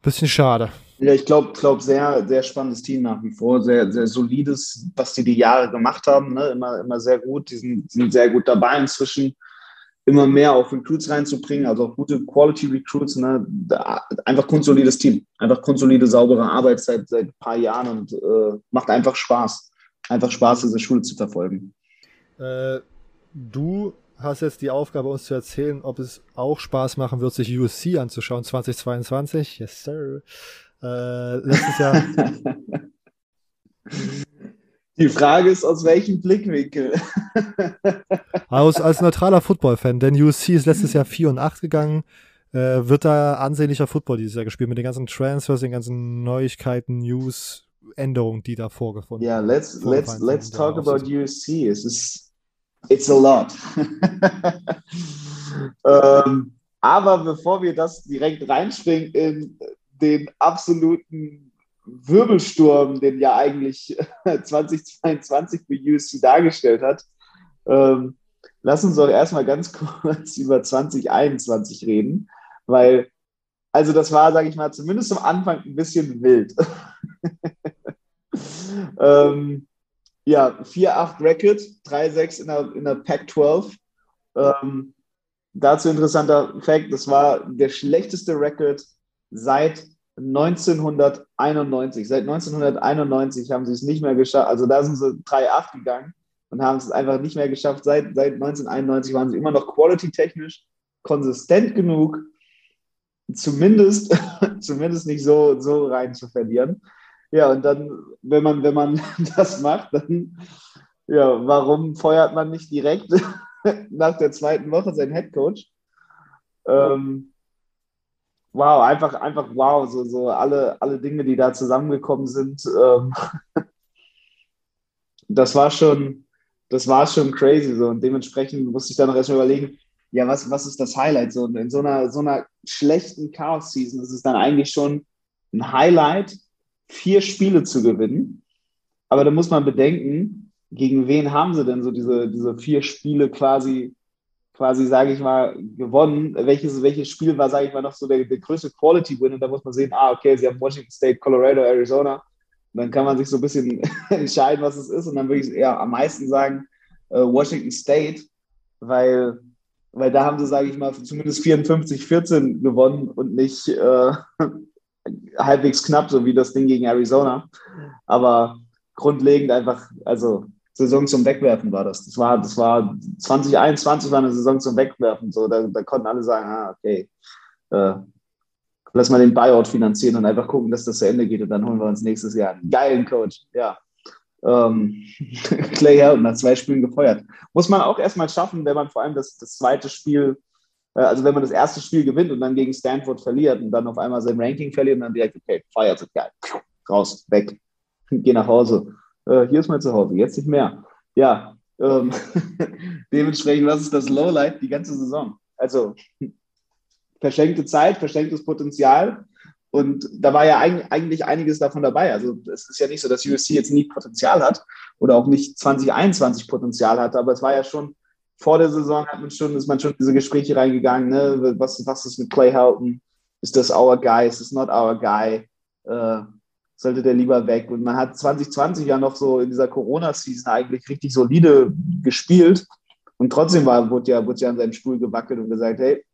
bisschen schade. Ja, ich glaube, glaub, sehr, sehr spannendes Team nach wie vor, sehr, sehr solides, was die die Jahre gemacht haben, ne? immer, immer sehr gut. Die sind, sind sehr gut dabei inzwischen immer mehr auch Recruits reinzubringen, also auch gute Quality Recruits, ne? einfach konsolides Team, einfach konsolide, saubere Arbeit seit, seit ein paar Jahren und äh, macht einfach Spaß. Einfach Spaß, diese Schule zu verfolgen. Äh, du hast jetzt die Aufgabe, uns zu erzählen, ob es auch Spaß machen wird, sich USC anzuschauen 2022. Yes, sir. Äh, letztes Jahr. Die Frage ist, aus welchem Blickwinkel? Aus, als neutraler Football-Fan, denn USC ist letztes Jahr 4 und 8 gegangen. Äh, wird da ansehnlicher Football dieses Jahr gespielt mit den ganzen Transfers, den ganzen Neuigkeiten, News, Änderungen, die da vorgefunden Ja, yeah, let's, let's, let's talk about USC. Es ist, it's a lot. ähm, aber bevor wir das direkt reinspringen in den absoluten Wirbelsturm, den ja eigentlich 2022 für USC dargestellt hat. Ähm, lass uns doch erstmal ganz kurz über 2021 reden, weil, also das war, sage ich mal, zumindest am Anfang ein bisschen wild. ähm, ja, 4-8 Record, 3-6 in der, in der Pac-12. Ähm, dazu interessanter Fact, das war der schlechteste Record seit 1991. Seit 1991 haben sie es nicht mehr geschafft. Also da sind sie 3-8 gegangen und haben es einfach nicht mehr geschafft. Seit, seit 1991 waren sie immer noch quality-technisch konsistent genug, zumindest, zumindest nicht so, so rein zu verlieren. Ja, und dann, wenn man, wenn man das macht, dann, ja, warum feuert man nicht direkt nach der zweiten Woche seinen Headcoach? Ähm, wow, einfach, einfach wow, so, so alle, alle Dinge, die da zusammengekommen sind. Ähm, das war schon, das war schon crazy so und dementsprechend musste ich dann noch erstmal überlegen, ja, was, was ist das Highlight? So, in so einer, so einer schlechten Chaos-Season ist es dann eigentlich schon ein Highlight, vier Spiele zu gewinnen. Aber da muss man bedenken, gegen wen haben sie denn so diese, diese vier Spiele quasi, quasi, sage ich mal, gewonnen? Welches, welches Spiel war, sage ich mal, noch so der, der größte Quality-Win? Und da muss man sehen, ah, okay, sie haben Washington State, Colorado, Arizona. Und dann kann man sich so ein bisschen entscheiden, was es ist. Und dann würde ich eher am meisten sagen, äh, Washington State, weil weil da haben sie, sage ich mal, zumindest 54-14 gewonnen und nicht äh, halbwegs knapp, so wie das Ding gegen Arizona. Aber grundlegend einfach, also Saison zum Wegwerfen war das. Das war, das war 2021 war eine Saison zum Wegwerfen. So, da, da konnten alle sagen, ah, okay, äh, lass mal den Buyout finanzieren und einfach gucken, dass das zu Ende geht und dann holen wir uns nächstes Jahr einen geilen Coach. Ja, ähm, Clay Helton nach zwei Spielen gefeuert. Muss man auch erstmal schaffen, wenn man vor allem das, das zweite Spiel, äh, also wenn man das erste Spiel gewinnt und dann gegen Stanford verliert und dann auf einmal sein Ranking verliert und dann direkt, okay, feiert geil, raus, weg, geh nach Hause. Äh, hier ist mein Zuhause, jetzt nicht mehr. Ja, ähm, dementsprechend, was ist das Lowlight die ganze Saison? Also verschenkte Zeit, verschenktes Potenzial und da war ja eigentlich einiges davon dabei. Also es ist ja nicht so, dass USC jetzt nie Potenzial hat oder auch nicht 2021 Potenzial hat, aber es war ja schon vor der Saison hat man schon, ist man schon in diese Gespräche reingegangen, ne? was, was ist mit Clay Helton? Ist das our guy? Ist das not our guy? Äh, sollte der lieber weg? Und man hat 2020 ja noch so in dieser Corona-Season eigentlich richtig solide gespielt und trotzdem war, wurde, ja, wurde ja an seinem Stuhl gewackelt und gesagt, hey,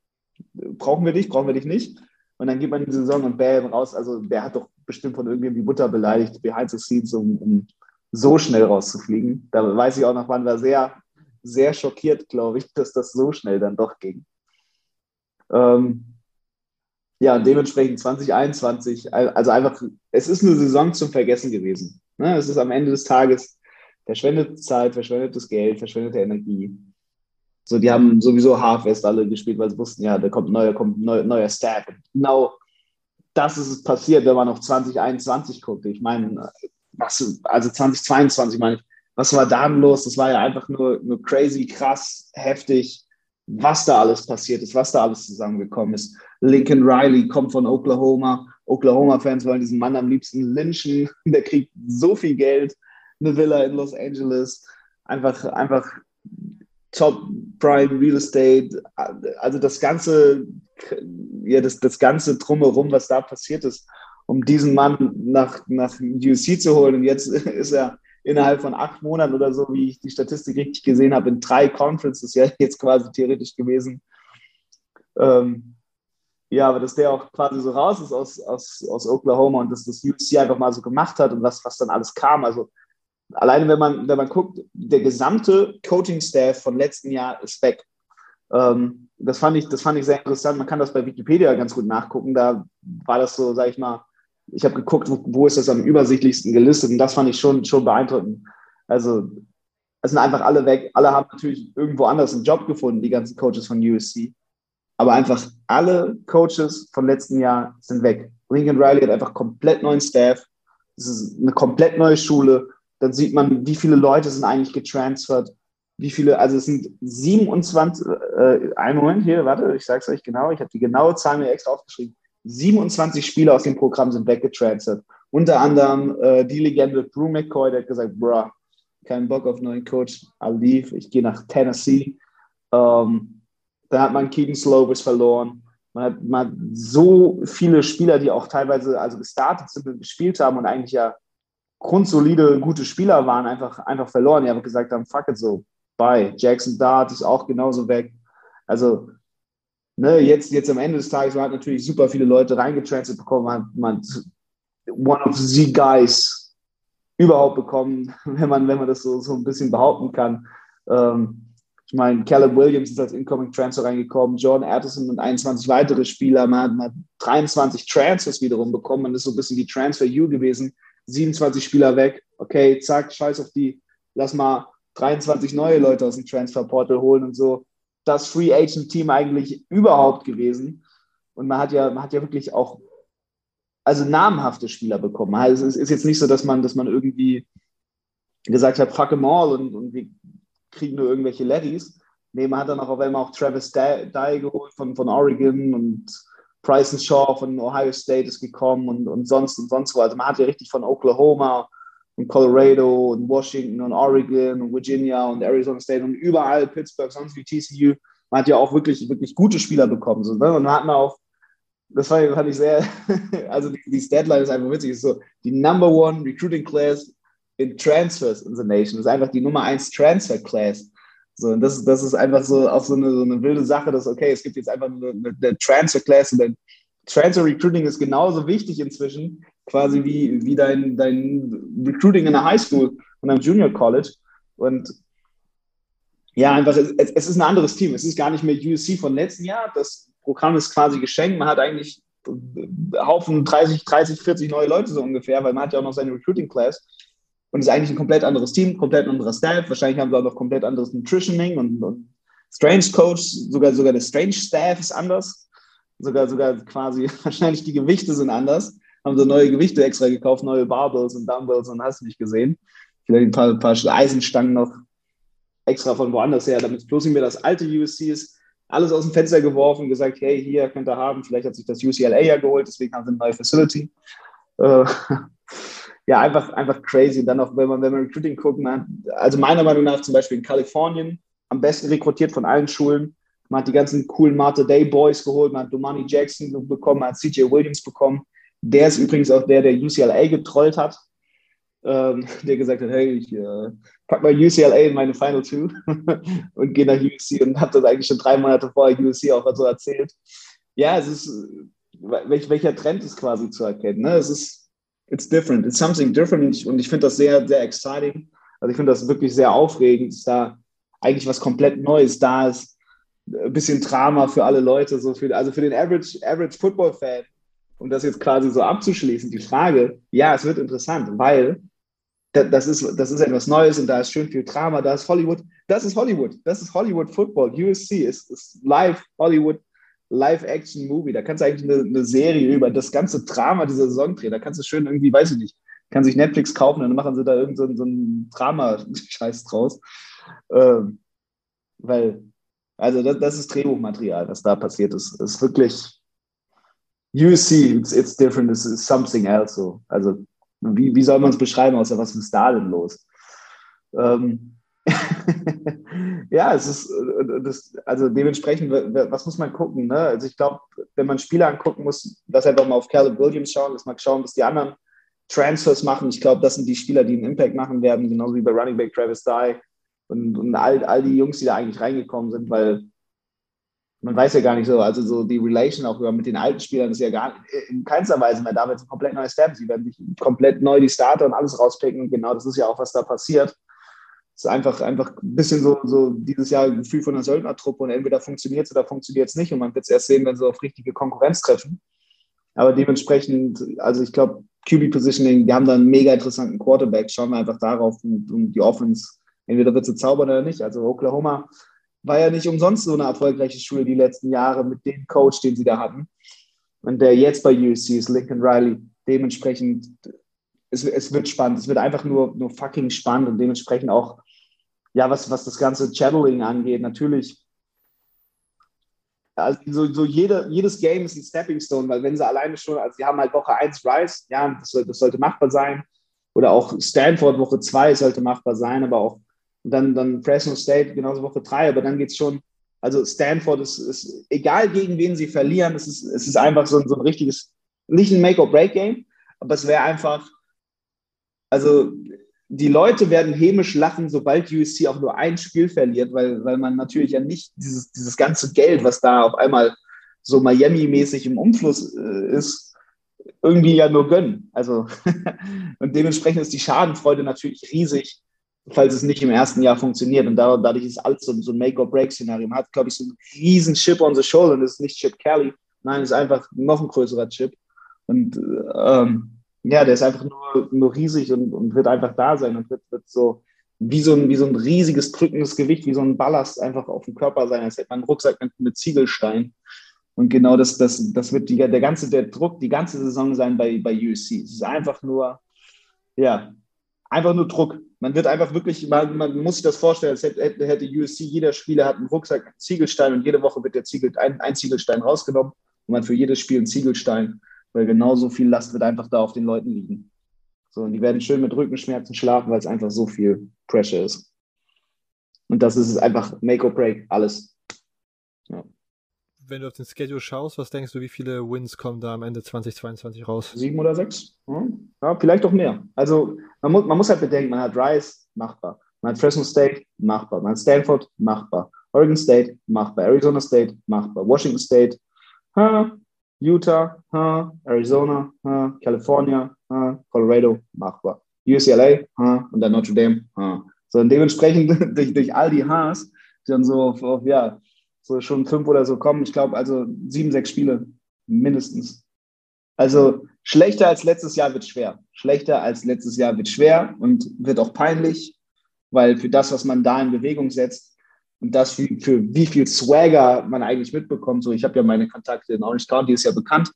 brauchen wir dich, brauchen wir dich nicht? Und dann geht man in die Saison und bam, raus. Also der hat doch bestimmt von irgendwem die Mutter beleidigt, behind the scenes, um, um so schnell rauszufliegen. Da weiß ich auch noch, man war sehr, sehr schockiert, glaube ich, dass das so schnell dann doch ging. Ähm, ja, dementsprechend 2021, also einfach, es ist eine Saison zum Vergessen gewesen. Ne? Es ist am Ende des Tages verschwendete Zeit, verschwendetes Geld, verschwendete Energie. So, die haben sowieso Half-West alle gespielt, weil sie wussten, ja, da kommt ein neuer, kommt neuer, neuer Staff. genau das ist passiert, wenn man auf 2021 guckt. Ich meine, was, also 2022 meine ich, was war da los? Das war ja einfach nur, nur crazy, krass, heftig, was da alles passiert ist, was da alles zusammengekommen ist. Lincoln Riley kommt von Oklahoma. Oklahoma-Fans wollen diesen Mann am liebsten lynchen. Der kriegt so viel Geld, eine Villa in Los Angeles. Einfach, einfach Top Prime Real Estate, also das ganze, ja, das, das ganze Drumherum, was da passiert ist, um diesen Mann nach, nach UC zu holen. Und jetzt ist er innerhalb von acht Monaten oder so, wie ich die Statistik richtig gesehen habe, in drei Conferences ja jetzt quasi theoretisch gewesen. Ähm, ja, aber dass der auch quasi so raus ist aus, aus, aus Oklahoma und dass das UC einfach mal so gemacht hat und was, was dann alles kam. Also alleine wenn man, wenn man guckt, der gesamte Coaching-Staff von letzten Jahr ist weg. Ähm, das, fand ich, das fand ich sehr interessant. Man kann das bei Wikipedia ganz gut nachgucken. Da war das so, sag ich mal, ich habe geguckt, wo, wo, ist das am übersichtlichsten gelistet und das fand ich schon, schon beeindruckend. Also es sind einfach alle weg. Alle haben natürlich irgendwo anders einen Job gefunden, die ganzen Coaches von USC. Aber einfach alle Coaches von letzten Jahr sind weg. Lincoln Riley hat einfach komplett neuen Staff. Es ist eine komplett neue Schule dann sieht man, wie viele Leute sind eigentlich getransfert, wie viele, also es sind 27, äh, einen Moment hier, warte, ich sage es euch genau, ich habe die genaue Zahl mir extra aufgeschrieben. 27 Spieler aus dem Programm sind weggetransfert. Unter anderem äh, die Legende Drew McCoy, der hat gesagt, bruh, keinen Bock auf neuen Coach, I'll leave, ich gehe nach Tennessee. Ähm, dann hat man Keaton Slovis verloren. Man hat, man hat so viele Spieler, die auch teilweise also gestartet sind und gespielt haben und eigentlich ja grundsolide, gute Spieler waren, einfach, einfach verloren. Die haben gesagt haben, fuck it so, bye. Jackson Dart ist auch genauso weg. Also, ne, jetzt, jetzt am Ende des Tages, man hat natürlich super viele Leute reingetransfert bekommen, man, man one of the guys überhaupt bekommen, wenn man, wenn man das so, so ein bisschen behaupten kann. Ähm, ich meine, Caleb Williams ist als Incoming Transfer reingekommen, Jordan Addison und 21 weitere Spieler. Man hat, man hat 23 Transfers wiederum bekommen. Man ist so ein bisschen die Transfer U gewesen 27 Spieler weg, okay, zack, scheiß auf die, lass mal 23 neue Leute aus dem Transferportal holen und so. Das Free Agent Team eigentlich überhaupt gewesen. Und man hat ja, man hat ja wirklich auch also namhafte Spieler bekommen. Also es ist jetzt nicht so, dass man, dass man irgendwie gesagt hat, fuck them all und, und wir kriegen nur irgendwelche Laddies. Nee, man hat dann auch auf einmal auch Travis Dye geholt von, von Oregon und Bryson Shaw von Ohio State ist gekommen und, und sonst und sonst wo. Also man hat ja richtig von Oklahoma und Colorado und Washington und Oregon und Virginia und Arizona State und überall Pittsburgh, sonst wie TCU. Man hat ja auch wirklich, wirklich gute Spieler bekommen. So, ne? Und man hat man auch das fand, fand ich sehr, also die, die Deadline ist einfach witzig, ist so die Number One Recruiting Class in Transfers in the Nation. Das ist einfach die Nummer eins Transfer Class. So, und das, das ist einfach so auch so eine, so eine wilde Sache, dass, okay, es gibt jetzt einfach eine, eine Transfer Class und dann Transfer Recruiting ist genauso wichtig inzwischen, quasi wie, wie dein, dein Recruiting in der High School und am Junior College. Und ja, einfach, es, es ist ein anderes Team. Es ist gar nicht mehr USC von letzten Jahr. Das Programm ist quasi geschenkt. Man hat eigentlich Haufen 30, 30, 40 neue Leute so ungefähr, weil man hat ja auch noch seine Recruiting Class und ist eigentlich ein komplett anderes Team, komplett anderer Staff. Wahrscheinlich haben sie auch noch komplett anderes Nutritioning und, und Strange Coach, sogar, sogar der Strange Staff ist anders. Sogar, sogar quasi, wahrscheinlich die Gewichte sind anders. Haben sie neue Gewichte extra gekauft, neue Barbells und Dumbbells und hast nicht gesehen. Vielleicht ein paar, paar Eisenstangen noch extra von woanders her, damit bloß nicht mehr das alte USC ist alles aus dem Fenster geworfen, gesagt, hey, hier könnt ihr haben. Vielleicht hat sich das UCLA ja geholt, deswegen haben sie eine neue Facility. Äh, ja, einfach, einfach crazy. Dann auch, wenn man, wenn man Recruiting guckt, man, also meiner Meinung nach zum Beispiel in Kalifornien am besten rekrutiert von allen Schulen. Man hat die ganzen coolen Martha Day Boys geholt, man hat Domani Jackson bekommen, man hat CJ Williams bekommen. Der ist übrigens auch der, der UCLA getrollt hat ähm, der gesagt hat, hey, ich äh, pack mal UCLA in meine Final Two und gehe nach USC und habe das eigentlich schon drei Monate vorher USC auch so erzählt. Ja, es ist, welch, welcher Trend ist quasi zu erkennen. Ne? Es ist, it's different, it's something different und ich finde das sehr, sehr exciting. Also ich finde das wirklich sehr aufregend, dass da eigentlich was komplett Neues da ist. Ein bisschen Drama für alle Leute, so für, also für den Average, Average Football Fan um das jetzt quasi so abzuschließen, die Frage, ja, es wird interessant, weil das ist, das ist etwas Neues und da ist schön viel Drama, da ist Hollywood, das ist Hollywood, das ist Hollywood Football, USC ist, ist live Hollywood Live-Action-Movie, da kannst du eigentlich eine, eine, Serie über das ganze Drama dieser Saison drehen, da kannst du schön irgendwie, weiß ich nicht, kann sich Netflix kaufen und dann machen sie da irgendeinen so, so Drama-Scheiß draus, ähm, weil, also das, das ist Drehbuchmaterial, was da passiert ist, ist wirklich USC, it's, it's different, it's, it's something else. So. Also, wie, wie soll man es beschreiben, außer was ist da denn los? Ähm, ja, es ist, äh, das, also dementsprechend, was muss man gucken? Ne? Also, ich glaube, wenn man Spiele angucken muss, lass einfach mal auf Caleb Williams schauen, lass mal schauen, was die anderen Transfers machen. Ich glaube, das sind die Spieler, die einen Impact machen werden, genauso wie bei Running Back Travis Dye und, und all, all die Jungs, die da eigentlich reingekommen sind, weil man weiß ja gar nicht so, also so die Relation auch mit den alten Spielern ist ja gar in keinster Weise mehr. Da wird es ein komplett neues Step. Sie werden sich komplett neu die Starter und alles rauspicken. Genau das ist ja auch, was da passiert. Es ist einfach, einfach ein bisschen so, so dieses Jahr ein Gefühl von einer Söldnertruppe und entweder funktioniert es oder funktioniert es nicht. Und man wird es erst sehen, wenn sie auf richtige Konkurrenz treffen. Aber dementsprechend, also ich glaube, QB-Positioning, die haben da einen mega interessanten Quarterback. Schauen wir einfach darauf und, und die Offense. Entweder wird sie zaubern oder nicht. Also Oklahoma war ja nicht umsonst so eine erfolgreiche Schule die letzten Jahre mit dem Coach, den sie da hatten. Und der jetzt bei USC ist Lincoln Riley. Dementsprechend, es, es wird spannend. Es wird einfach nur, nur fucking spannend und dementsprechend auch, ja, was, was das ganze Channeling angeht, natürlich. Also so, so jede, jedes Game ist ein Stepping Stone, weil wenn sie alleine schon, also sie haben halt Woche 1 Rice, ja, das, das sollte machbar sein. Oder auch Stanford Woche 2 sollte machbar sein, aber auch und dann, dann Fresno State genauso Woche drei, aber dann geht es schon, also Stanford ist, ist, egal gegen wen sie verlieren, es ist, es ist einfach so, so ein richtiges, nicht ein Make-or-Break-Game, aber es wäre einfach, also die Leute werden hämisch lachen, sobald USC auch nur ein Spiel verliert, weil, weil man natürlich ja nicht dieses, dieses ganze Geld, was da auf einmal so Miami-mäßig im Umfluss äh, ist, irgendwie ja nur gönnen. Also und dementsprechend ist die Schadenfreude natürlich riesig falls es nicht im ersten Jahr funktioniert. Und dadurch ist alles so, ein Make-or-Break-Szenario. Man hat, glaube ich, so einen riesen Chip on the shoulder und es ist nicht Chip Kelly. Nein, es ist einfach noch ein größerer Chip. Und ähm, ja, der ist einfach nur, nur riesig und, und wird einfach da sein und wird, wird so wie so, ein, wie so ein riesiges drückendes Gewicht, wie so ein Ballast einfach auf dem Körper sein, als hätte man einen Rucksack mit, mit Ziegelstein. Und genau das, das, das wird die, der ganze der Druck die ganze Saison sein bei, bei USC. Es ist einfach nur, ja, einfach nur Druck. Man wird einfach wirklich, man, man muss sich das vorstellen, als hätte, hätte USC, jeder Spieler hat einen Rucksack, einen Ziegelstein und jede Woche wird der Ziegel, ein, ein Ziegelstein rausgenommen und man für jedes Spiel einen Ziegelstein, weil genauso viel Last wird einfach da auf den Leuten liegen. So, und die werden schön mit Rückenschmerzen schlafen, weil es einfach so viel Pressure ist. Und das ist einfach Make or Break, alles. Ja. Wenn du auf den Schedule schaust, was denkst du, wie viele Wins kommen da am Ende 2022 raus? Sieben oder sechs? Ja, vielleicht auch mehr. Also man muss, man muss halt bedenken, man hat Rice, machbar. Man hat Fresno State, machbar. Man hat Stanford, machbar. Oregon State, machbar. Arizona State, machbar. Washington State, ha, Utah, ha, Arizona, ha, California, Colorado, machbar. UCLA, und dann Notre Dame. So, dementsprechend durch, durch all die Hs, die dann so auf, auf, ja, so schon fünf oder so kommen, ich glaube, also sieben, sechs Spiele mindestens. Also schlechter als letztes Jahr wird schwer. Schlechter als letztes Jahr wird schwer und wird auch peinlich, weil für das, was man da in Bewegung setzt und das für, für wie viel Swagger man eigentlich mitbekommt, so ich habe ja meine Kontakte in Orange County, ist ja bekannt,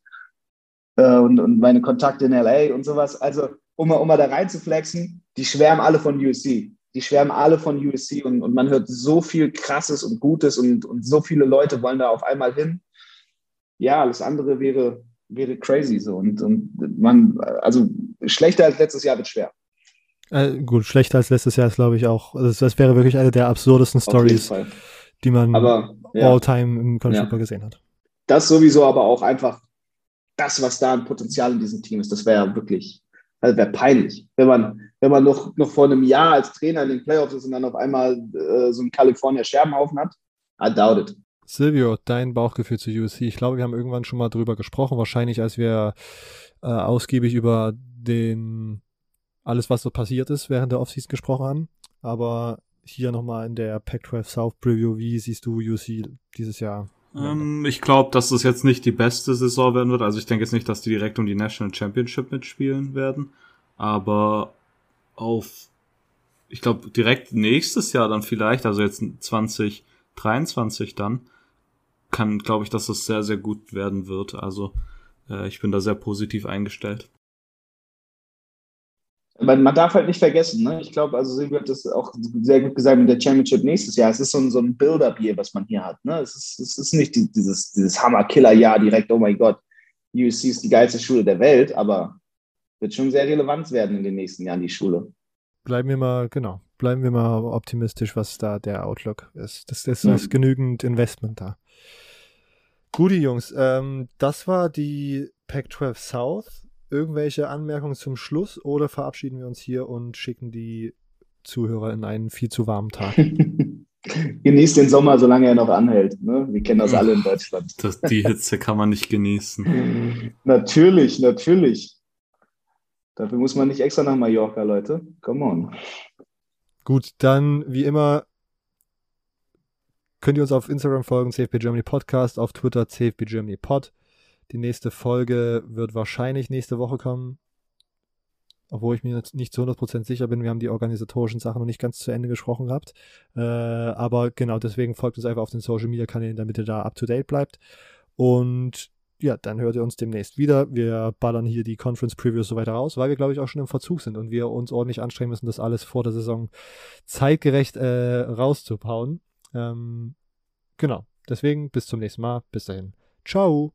äh, und, und meine Kontakte in LA und sowas. Also, um um mal da rein zu flexen, die schwärmen alle von USC. Die schwärmen alle von USC und, und man hört so viel Krasses und Gutes und, und so viele Leute wollen da auf einmal hin. Ja, alles andere wäre, wäre crazy so. Und, und man, also schlechter als letztes Jahr wird schwer. Äh, gut, schlechter als letztes Jahr ist, glaube ich, auch. Also das wäre wirklich eine der absurdesten Stories, die man aber, ja. all-time im College ja. gesehen hat. Das sowieso, aber auch einfach das, was da an Potenzial in diesem Team ist, das wäre ja wirklich, also wäre peinlich. Wenn man, wenn man noch, noch vor einem Jahr als Trainer in den Playoffs ist und dann auf einmal äh, so ein California Scherbenhaufen hat, I doubt it. Silvio, dein Bauchgefühl zu USC. Ich glaube, wir haben irgendwann schon mal drüber gesprochen, wahrscheinlich als wir äh, ausgiebig über den alles, was so passiert ist, während der Offseason gesprochen haben. Aber hier nochmal in der Pac-12 South Preview, wie siehst du USC dieses Jahr? Ähm, ich glaube, dass das jetzt nicht die beste Saison werden wird. Also ich denke jetzt nicht, dass die direkt um die National Championship mitspielen werden. Aber auf, ich glaube, direkt nächstes Jahr dann vielleicht, also jetzt 2023 dann, kann, glaube ich, dass das sehr, sehr gut werden wird. Also äh, ich bin da sehr positiv eingestellt man, darf halt nicht vergessen, ne? ich glaube, also Silvio hat das auch sehr gut gesagt mit der Championship nächstes Jahr. Es ist so ein, so ein Build-up hier, was man hier hat. Ne? Es, ist, es ist nicht dieses, dieses Hammer-Killer-Jahr direkt, oh mein Gott, USC ist die geilste Schule der Welt, aber wird schon sehr relevant werden in den nächsten Jahren, die Schule. Bleiben wir mal, genau, bleiben wir mal optimistisch, was da der Outlook ist. Das, das ist mhm. genügend Investment da. Gute Jungs, ähm, das war die Pac-12 South irgendwelche Anmerkungen zum Schluss oder verabschieden wir uns hier und schicken die Zuhörer in einen viel zu warmen Tag? Genießt den Sommer, solange er noch anhält. Ne? Wir kennen das alle in Deutschland. Das, die Hitze kann man nicht genießen. natürlich, natürlich. Dafür muss man nicht extra nach Mallorca, Leute. Come on. Gut, dann wie immer könnt ihr uns auf Instagram folgen, CFB Germany Podcast, auf Twitter CFB Germany Pod. Die nächste Folge wird wahrscheinlich nächste Woche kommen. Obwohl ich mir nicht zu 100% sicher bin, wir haben die organisatorischen Sachen noch nicht ganz zu Ende gesprochen gehabt. Äh, aber genau deswegen folgt uns einfach auf den Social Media Kanälen, damit ihr da up to date bleibt. Und ja, dann hört ihr uns demnächst wieder. Wir ballern hier die Conference Previews so weiter raus, weil wir, glaube ich, auch schon im Verzug sind und wir uns ordentlich anstrengen müssen, das alles vor der Saison zeitgerecht äh, rauszubauen. Ähm, genau. Deswegen bis zum nächsten Mal. Bis dahin. Ciao.